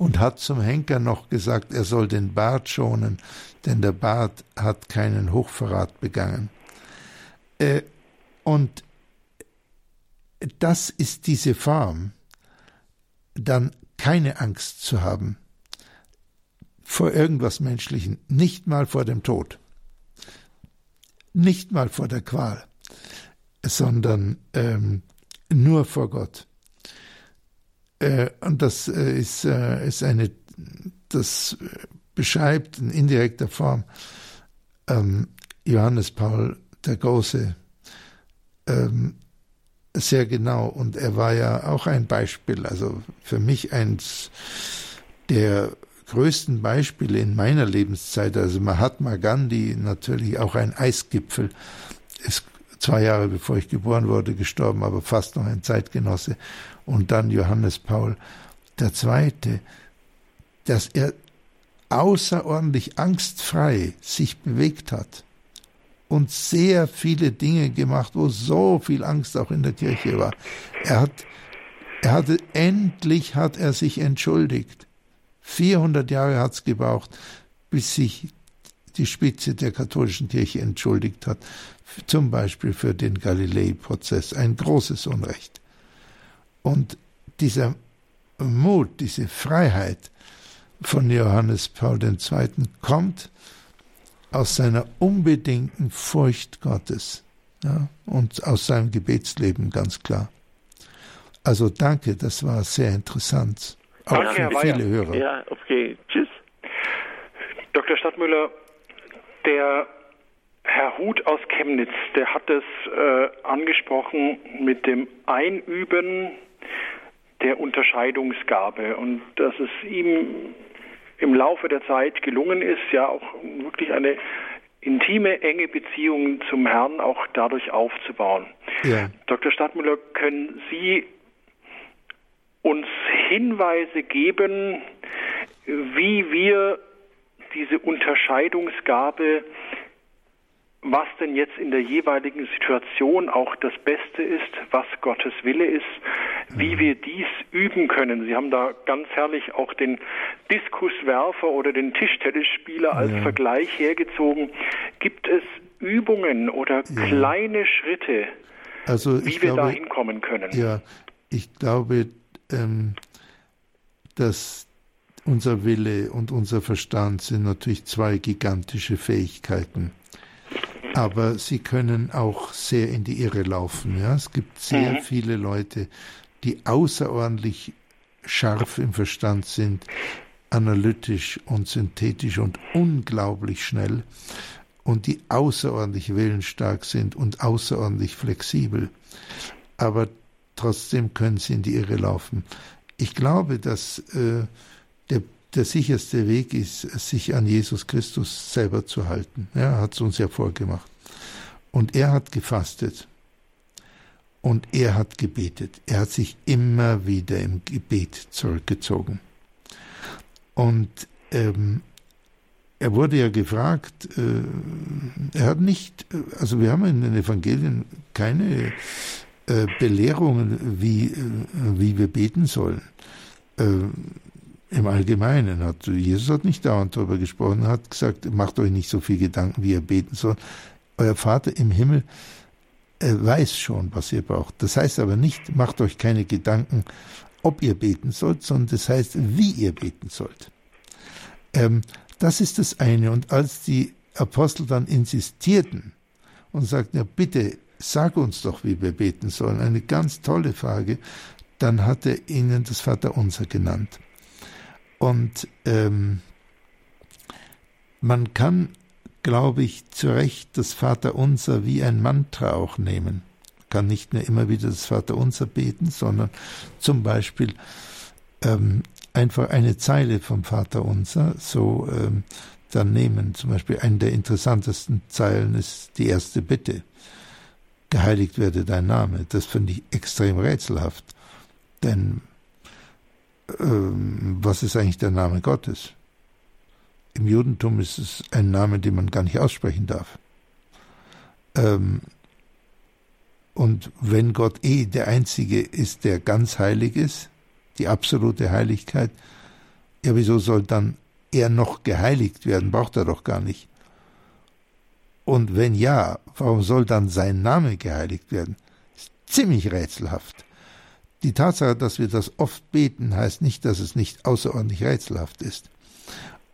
und hat zum Henker noch gesagt, er soll den Bart schonen, denn der Bart hat keinen Hochverrat begangen. Äh, und das ist diese Form, dann keine Angst zu haben vor irgendwas Menschlichen, nicht mal vor dem Tod, nicht mal vor der Qual, sondern ähm, nur vor Gott. Äh, und das äh, ist, äh, ist eine, das beschreibt in indirekter Form ähm, Johannes Paul der Große ähm, sehr genau. Und er war ja auch ein Beispiel, also für mich eins der größten Beispiele in meiner Lebenszeit, also Mahatma Gandhi, natürlich auch ein Eisgipfel, ist zwei Jahre bevor ich geboren wurde gestorben, aber fast noch ein Zeitgenosse. Und dann Johannes Paul II., dass er außerordentlich angstfrei sich bewegt hat und sehr viele Dinge gemacht, wo so viel Angst auch in der Kirche war. Er hat, er hatte, endlich hat er sich entschuldigt. 400 Jahre hat es gebraucht, bis sich die Spitze der katholischen Kirche entschuldigt hat, zum Beispiel für den Galilei-Prozess. Ein großes Unrecht. Und dieser Mut, diese Freiheit von Johannes Paul II. kommt aus seiner unbedingten Furcht Gottes ja, und aus seinem Gebetsleben ganz klar. Also danke, das war sehr interessant. Auch Danke, für viele Hörer. Ja, okay. Tschüss. Dr. Stadtmüller, der Herr Huth aus Chemnitz, der hat es äh, angesprochen mit dem Einüben der Unterscheidungsgabe und dass es ihm im Laufe der Zeit gelungen ist, ja auch wirklich eine intime, enge Beziehung zum Herrn auch dadurch aufzubauen. Ja. Dr. Stadtmüller, können Sie uns Hinweise geben, wie wir diese Unterscheidungsgabe was denn jetzt in der jeweiligen Situation auch das Beste ist, was Gottes Wille ist, wie wir dies üben können. Sie haben da ganz herrlich auch den Diskuswerfer oder den Tischtennisspieler als ja. Vergleich hergezogen. Gibt es Übungen oder ja. kleine Schritte, also wie wir da hinkommen können? Ja, ich glaube, ähm, dass unser Wille und unser Verstand sind natürlich zwei gigantische Fähigkeiten aber sie können auch sehr in die Irre laufen. Ja? Es gibt sehr mhm. viele Leute, die außerordentlich scharf im Verstand sind, analytisch und synthetisch und unglaublich schnell und die außerordentlich willensstark sind und außerordentlich flexibel. Aber trotzdem können sie in die Irre laufen. Ich glaube, dass äh, der sicherste Weg ist, sich an Jesus Christus selber zu halten. Er hat es uns ja vorgemacht. Und er hat gefastet. Und er hat gebetet. Er hat sich immer wieder im Gebet zurückgezogen. Und ähm, er wurde ja gefragt, äh, er hat nicht, also wir haben in den Evangelien keine äh, Belehrungen, wie, äh, wie wir beten sollen. Im Allgemeinen hat Jesus hat nicht dauernd darüber gesprochen, hat gesagt, macht euch nicht so viel Gedanken, wie ihr beten sollt. Euer Vater im Himmel weiß schon, was ihr braucht. Das heißt aber nicht, macht euch keine Gedanken, ob ihr beten sollt, sondern das heißt, wie ihr beten sollt. Ähm, das ist das eine. Und als die Apostel dann insistierten und sagten, ja bitte, sag uns doch, wie wir beten sollen, eine ganz tolle Frage, dann hat er ihnen das Vaterunser genannt. Und ähm, man kann, glaube ich, zu Recht das Vaterunser wie ein Mantra auch nehmen. Kann nicht nur immer wieder das Vaterunser beten, sondern zum Beispiel ähm, einfach eine Zeile vom Vaterunser so ähm, dann nehmen. Zum Beispiel eine der interessantesten Zeilen ist die erste Bitte. Geheiligt werde dein Name. Das finde ich extrem rätselhaft. Denn ähm, was ist eigentlich der Name Gottes? Im Judentum ist es ein Name, den man gar nicht aussprechen darf. Ähm, und wenn Gott eh der Einzige ist, der ganz heilig ist, die absolute Heiligkeit, ja, wieso soll dann er noch geheiligt werden? Braucht er doch gar nicht. Und wenn ja, warum soll dann sein Name geheiligt werden? Ist ziemlich rätselhaft. Die Tatsache, dass wir das oft beten, heißt nicht, dass es nicht außerordentlich rätselhaft ist.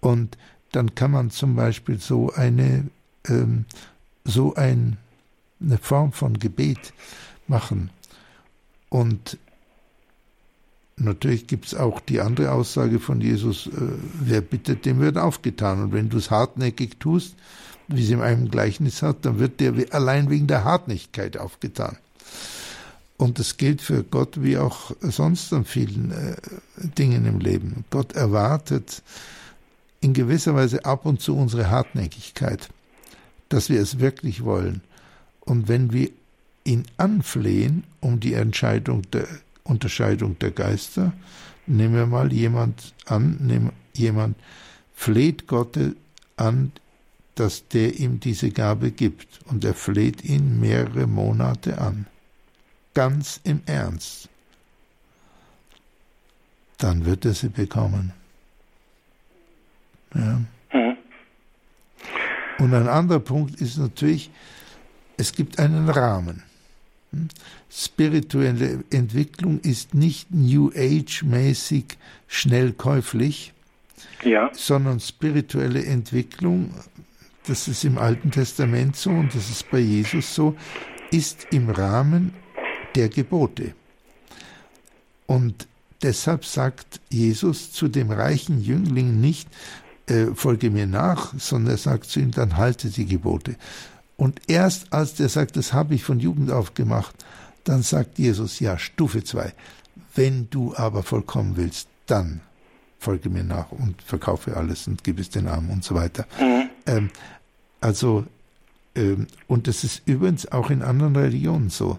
Und dann kann man zum Beispiel so eine, ähm, so ein, eine Form von Gebet machen. Und natürlich gibt es auch die andere Aussage von Jesus, äh, wer bittet, dem wird aufgetan. Und wenn du es hartnäckig tust, wie es in einem Gleichnis hat, dann wird dir allein wegen der Hartnäckigkeit aufgetan. Und das gilt für Gott wie auch sonst an vielen äh, Dingen im Leben. Gott erwartet in gewisser Weise ab und zu unsere Hartnäckigkeit, dass wir es wirklich wollen. Und wenn wir ihn anflehen um die Entscheidung der Unterscheidung der Geister, nehmen wir mal jemand an, nehmen jemand fleht Gott an, dass der ihm diese Gabe gibt, und er fleht ihn mehrere Monate an ganz im Ernst, dann wird er sie bekommen. Ja. Mhm. Und ein anderer Punkt ist natürlich, es gibt einen Rahmen. Hm? Spirituelle Entwicklung ist nicht New Age-mäßig schnell käuflich, ja. sondern spirituelle Entwicklung, das ist im Alten Testament so und das ist bei Jesus so, ist im Rahmen der Gebote. Und deshalb sagt Jesus zu dem reichen Jüngling nicht, äh, folge mir nach, sondern er sagt zu ihm, dann halte die Gebote. Und erst als der sagt, das habe ich von Jugend auf gemacht, dann sagt Jesus, ja, Stufe 2, wenn du aber vollkommen willst, dann folge mir nach und verkaufe alles und gib es den Armen und so weiter. Mhm. Ähm, also, ähm, und das ist übrigens auch in anderen Religionen so.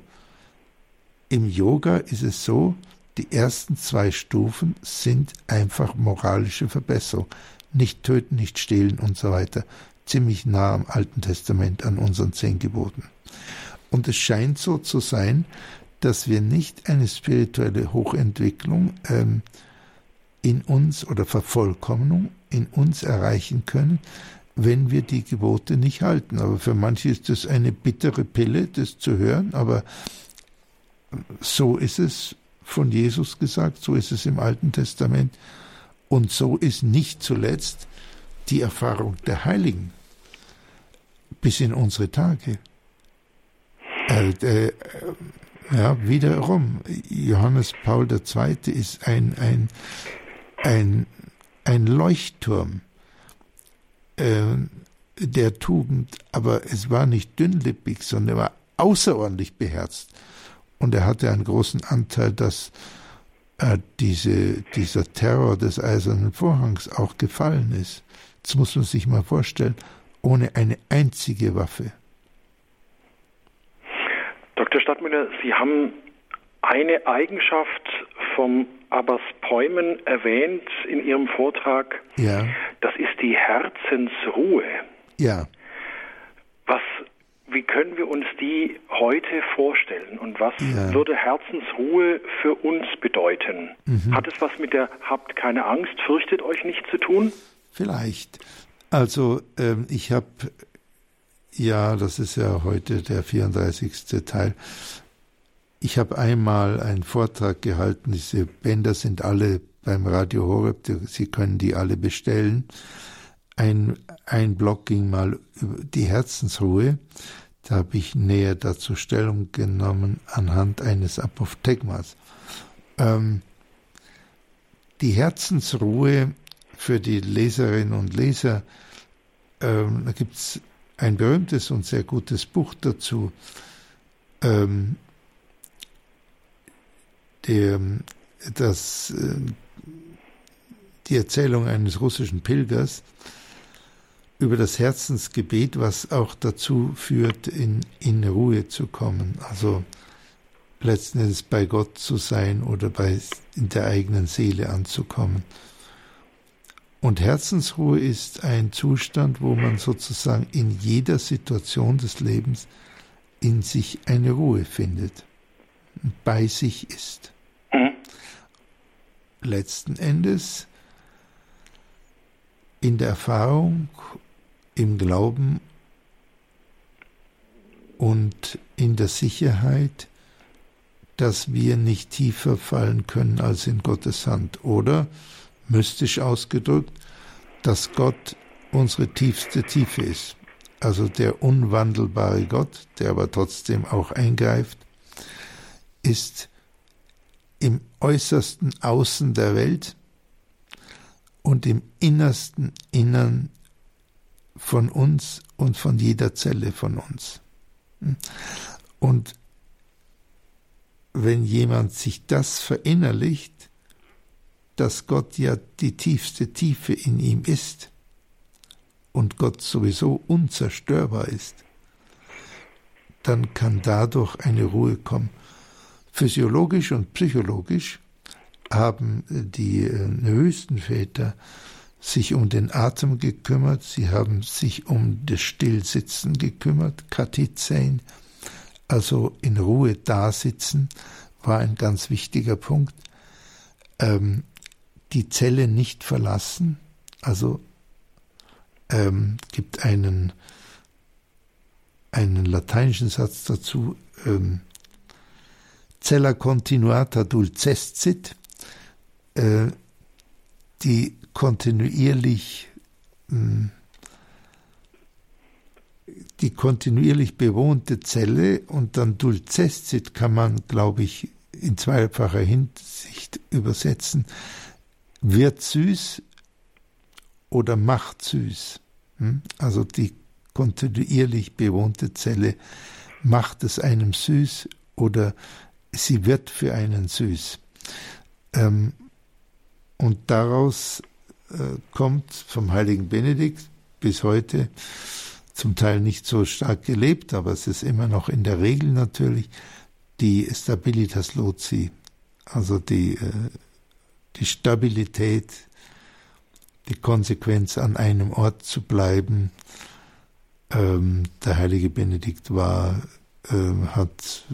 Im Yoga ist es so, die ersten zwei Stufen sind einfach moralische Verbesserung. Nicht töten, nicht stehlen und so weiter. Ziemlich nah am Alten Testament an unseren zehn Geboten. Und es scheint so zu sein, dass wir nicht eine spirituelle Hochentwicklung ähm, in uns oder Vervollkommnung in uns erreichen können, wenn wir die Gebote nicht halten. Aber für manche ist das eine bittere Pille, das zu hören, aber so ist es von Jesus gesagt, so ist es im Alten Testament und so ist nicht zuletzt die Erfahrung der Heiligen bis in unsere Tage. Äh, äh, ja, wiederum, Johannes Paul II. ist ein, ein, ein, ein Leuchtturm äh, der Tugend, aber es war nicht dünnlippig, sondern er war außerordentlich beherzt. Und er hatte einen großen Anteil, dass äh, diese, dieser Terror des Eisernen Vorhangs auch gefallen ist. Das muss man sich mal vorstellen, ohne eine einzige Waffe. Dr. Stadtmüller, Sie haben eine Eigenschaft vom Abbas Päumen erwähnt in Ihrem Vortrag. Ja. Das ist die Herzensruhe. Ja. Was wie können wir uns die heute vorstellen und was ja. würde Herzensruhe für uns bedeuten? Mhm. Hat es was mit der Habt keine Angst, fürchtet euch nicht zu tun? Vielleicht. Also ähm, ich habe, ja, das ist ja heute der 34. Teil, ich habe einmal einen Vortrag gehalten, diese Bänder sind alle beim Radio Horeb, Sie können die alle bestellen ein, ein Blog ging mal über die Herzensruhe. Da habe ich näher dazu Stellung genommen anhand eines Apophthegmas. Ähm, die Herzensruhe für die Leserinnen und Leser, ähm, da gibt es ein berühmtes und sehr gutes Buch dazu. Ähm, der, das, äh, die Erzählung eines russischen Pilgers, über das Herzensgebet, was auch dazu führt, in, in Ruhe zu kommen. Also letzten Endes bei Gott zu sein oder bei, in der eigenen Seele anzukommen. Und Herzensruhe ist ein Zustand, wo man sozusagen in jeder Situation des Lebens in sich eine Ruhe findet, bei sich ist. Mhm. Letzten Endes in der Erfahrung im Glauben und in der Sicherheit, dass wir nicht tiefer fallen können als in Gottes Hand. Oder, mystisch ausgedrückt, dass Gott unsere tiefste Tiefe ist. Also der unwandelbare Gott, der aber trotzdem auch eingreift, ist im äußersten Außen der Welt und im innersten Innern von uns und von jeder Zelle von uns. Und wenn jemand sich das verinnerlicht, dass Gott ja die tiefste Tiefe in ihm ist und Gott sowieso unzerstörbar ist, dann kann dadurch eine Ruhe kommen. Physiologisch und psychologisch haben die äh, höchsten Väter sich um den Atem gekümmert, sie haben sich um das Stillsitzen gekümmert, Katizein, also in Ruhe dasitzen, war ein ganz wichtiger Punkt. Ähm, die Zelle nicht verlassen, also ähm, gibt einen, einen lateinischen Satz dazu, ähm, Cella continuata dulcescit, äh, die kontinuierlich hm, die kontinuierlich bewohnte Zelle und dann Dulcescit kann man, glaube ich, in zweifacher Hinsicht übersetzen, wird süß oder macht süß. Hm? Also die kontinuierlich bewohnte Zelle macht es einem süß oder sie wird für einen süß. Ähm, und daraus kommt vom heiligen Benedikt bis heute zum Teil nicht so stark gelebt, aber es ist immer noch in der Regel natürlich die Stabilitas Loci, also die, äh, die Stabilität, die Konsequenz an einem Ort zu bleiben. Ähm, der heilige Benedikt war, äh, hat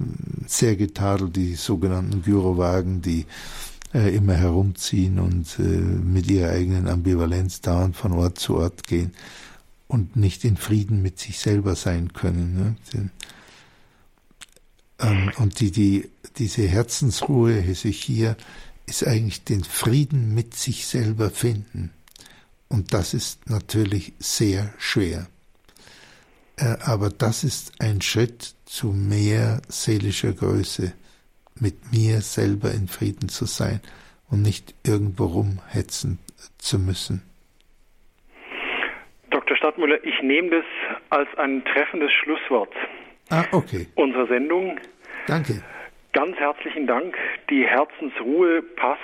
sehr getadelt die sogenannten Gyrowagen, die äh, immer herumziehen und äh, mit ihrer eigenen Ambivalenz dauernd von Ort zu Ort gehen und nicht in Frieden mit sich selber sein können. Ne? Ähm, und die, die, diese Herzensruhe, Hesekiah, ist eigentlich den Frieden mit sich selber finden. Und das ist natürlich sehr schwer. Äh, aber das ist ein Schritt zu mehr seelischer Größe, mit mir selber in Frieden zu sein und nicht irgendwo rumhetzen zu müssen. Dr. Stadtmüller, ich nehme das als ein treffendes Schlusswort ah, okay. unserer Sendung. Danke. Ganz herzlichen Dank. Die Herzensruhe passt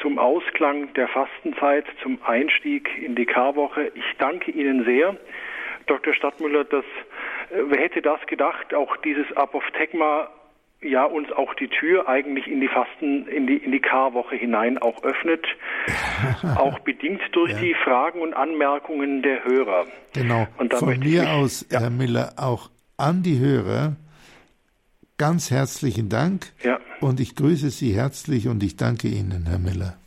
zum Ausklang der Fastenzeit, zum Einstieg in die Karwoche. Ich danke Ihnen sehr, Dr. Stadtmüller, dass äh, wer hätte das gedacht, auch dieses Apophthegma ja uns auch die Tür eigentlich in die Fasten, in die, in die Karwoche hinein auch öffnet, *laughs* auch bedingt durch ja. die Fragen und Anmerkungen der Hörer. Genau. Von mir mich, aus, ja. Herr Miller, auch an die Hörer ganz herzlichen Dank. Ja. Und ich grüße Sie herzlich und ich danke Ihnen, Herr Miller.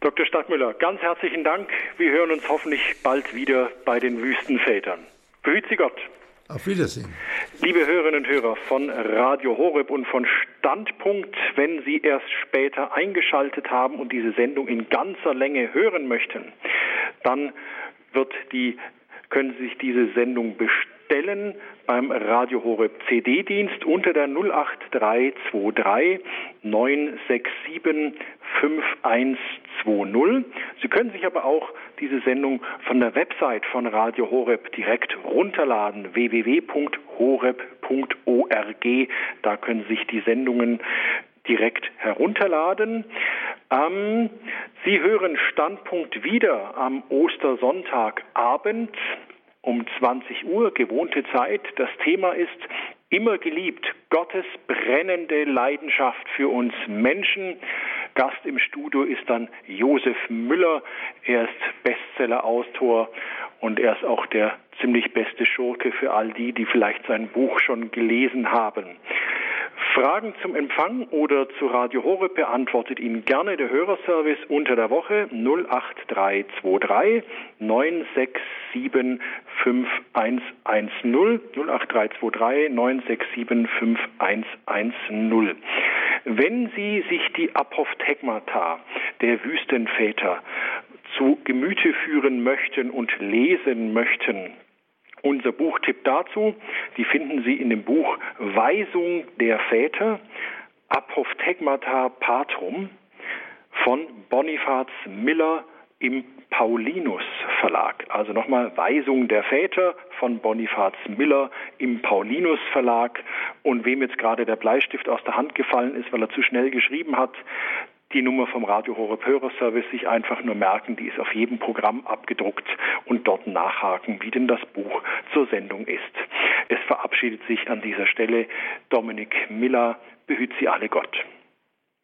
Dr. Stadtmüller, ganz herzlichen Dank. Wir hören uns hoffentlich bald wieder bei den Wüstenvätern. Behüt Sie Gott. Auf Wiedersehen. Liebe Hörerinnen und Hörer von Radio Horeb und von Standpunkt, wenn Sie erst später eingeschaltet haben und diese Sendung in ganzer Länge hören möchten, dann wird die, können Sie sich diese Sendung bestellen beim Radio Horeb CD-Dienst unter der 08323 967 5120. Sie können sich aber auch diese Sendung von der Website von Radio Horeb direkt runterladen, www.horeb.org. Da können sich die Sendungen direkt herunterladen. Ähm, Sie hören Standpunkt wieder am Ostersonntagabend um 20 Uhr, gewohnte Zeit. Das Thema ist immer geliebt, Gottes brennende Leidenschaft für uns Menschen. Gast im Studio ist dann Josef Müller. Er ist Bestseller-Autor und er ist auch der ziemlich beste Schurke für all die, die vielleicht sein Buch schon gelesen haben. Fragen zum Empfang oder zu Radio Horeb beantwortet Ihnen gerne der Hörerservice unter der Woche 08323 967 5110 08323 967 5110. Wenn Sie sich die Apophthegmata der Wüstenväter zu Gemüte führen möchten und lesen möchten, unser Buchtipp dazu, die finden Sie in dem Buch Weisung der Väter, Apophthegmata Patrum von Bonifaz Miller im Paulinus Verlag. Also nochmal Weisung der Väter von Bonifaz Miller im Paulinus Verlag. Und wem jetzt gerade der Bleistift aus der Hand gefallen ist, weil er zu schnell geschrieben hat, die Nummer vom Radio Horeb Hörerservice sich einfach nur merken, die ist auf jedem Programm abgedruckt und dort nachhaken, wie denn das Buch zur Sendung ist. Es verabschiedet sich an dieser Stelle Dominik Miller, behüt Sie alle Gott.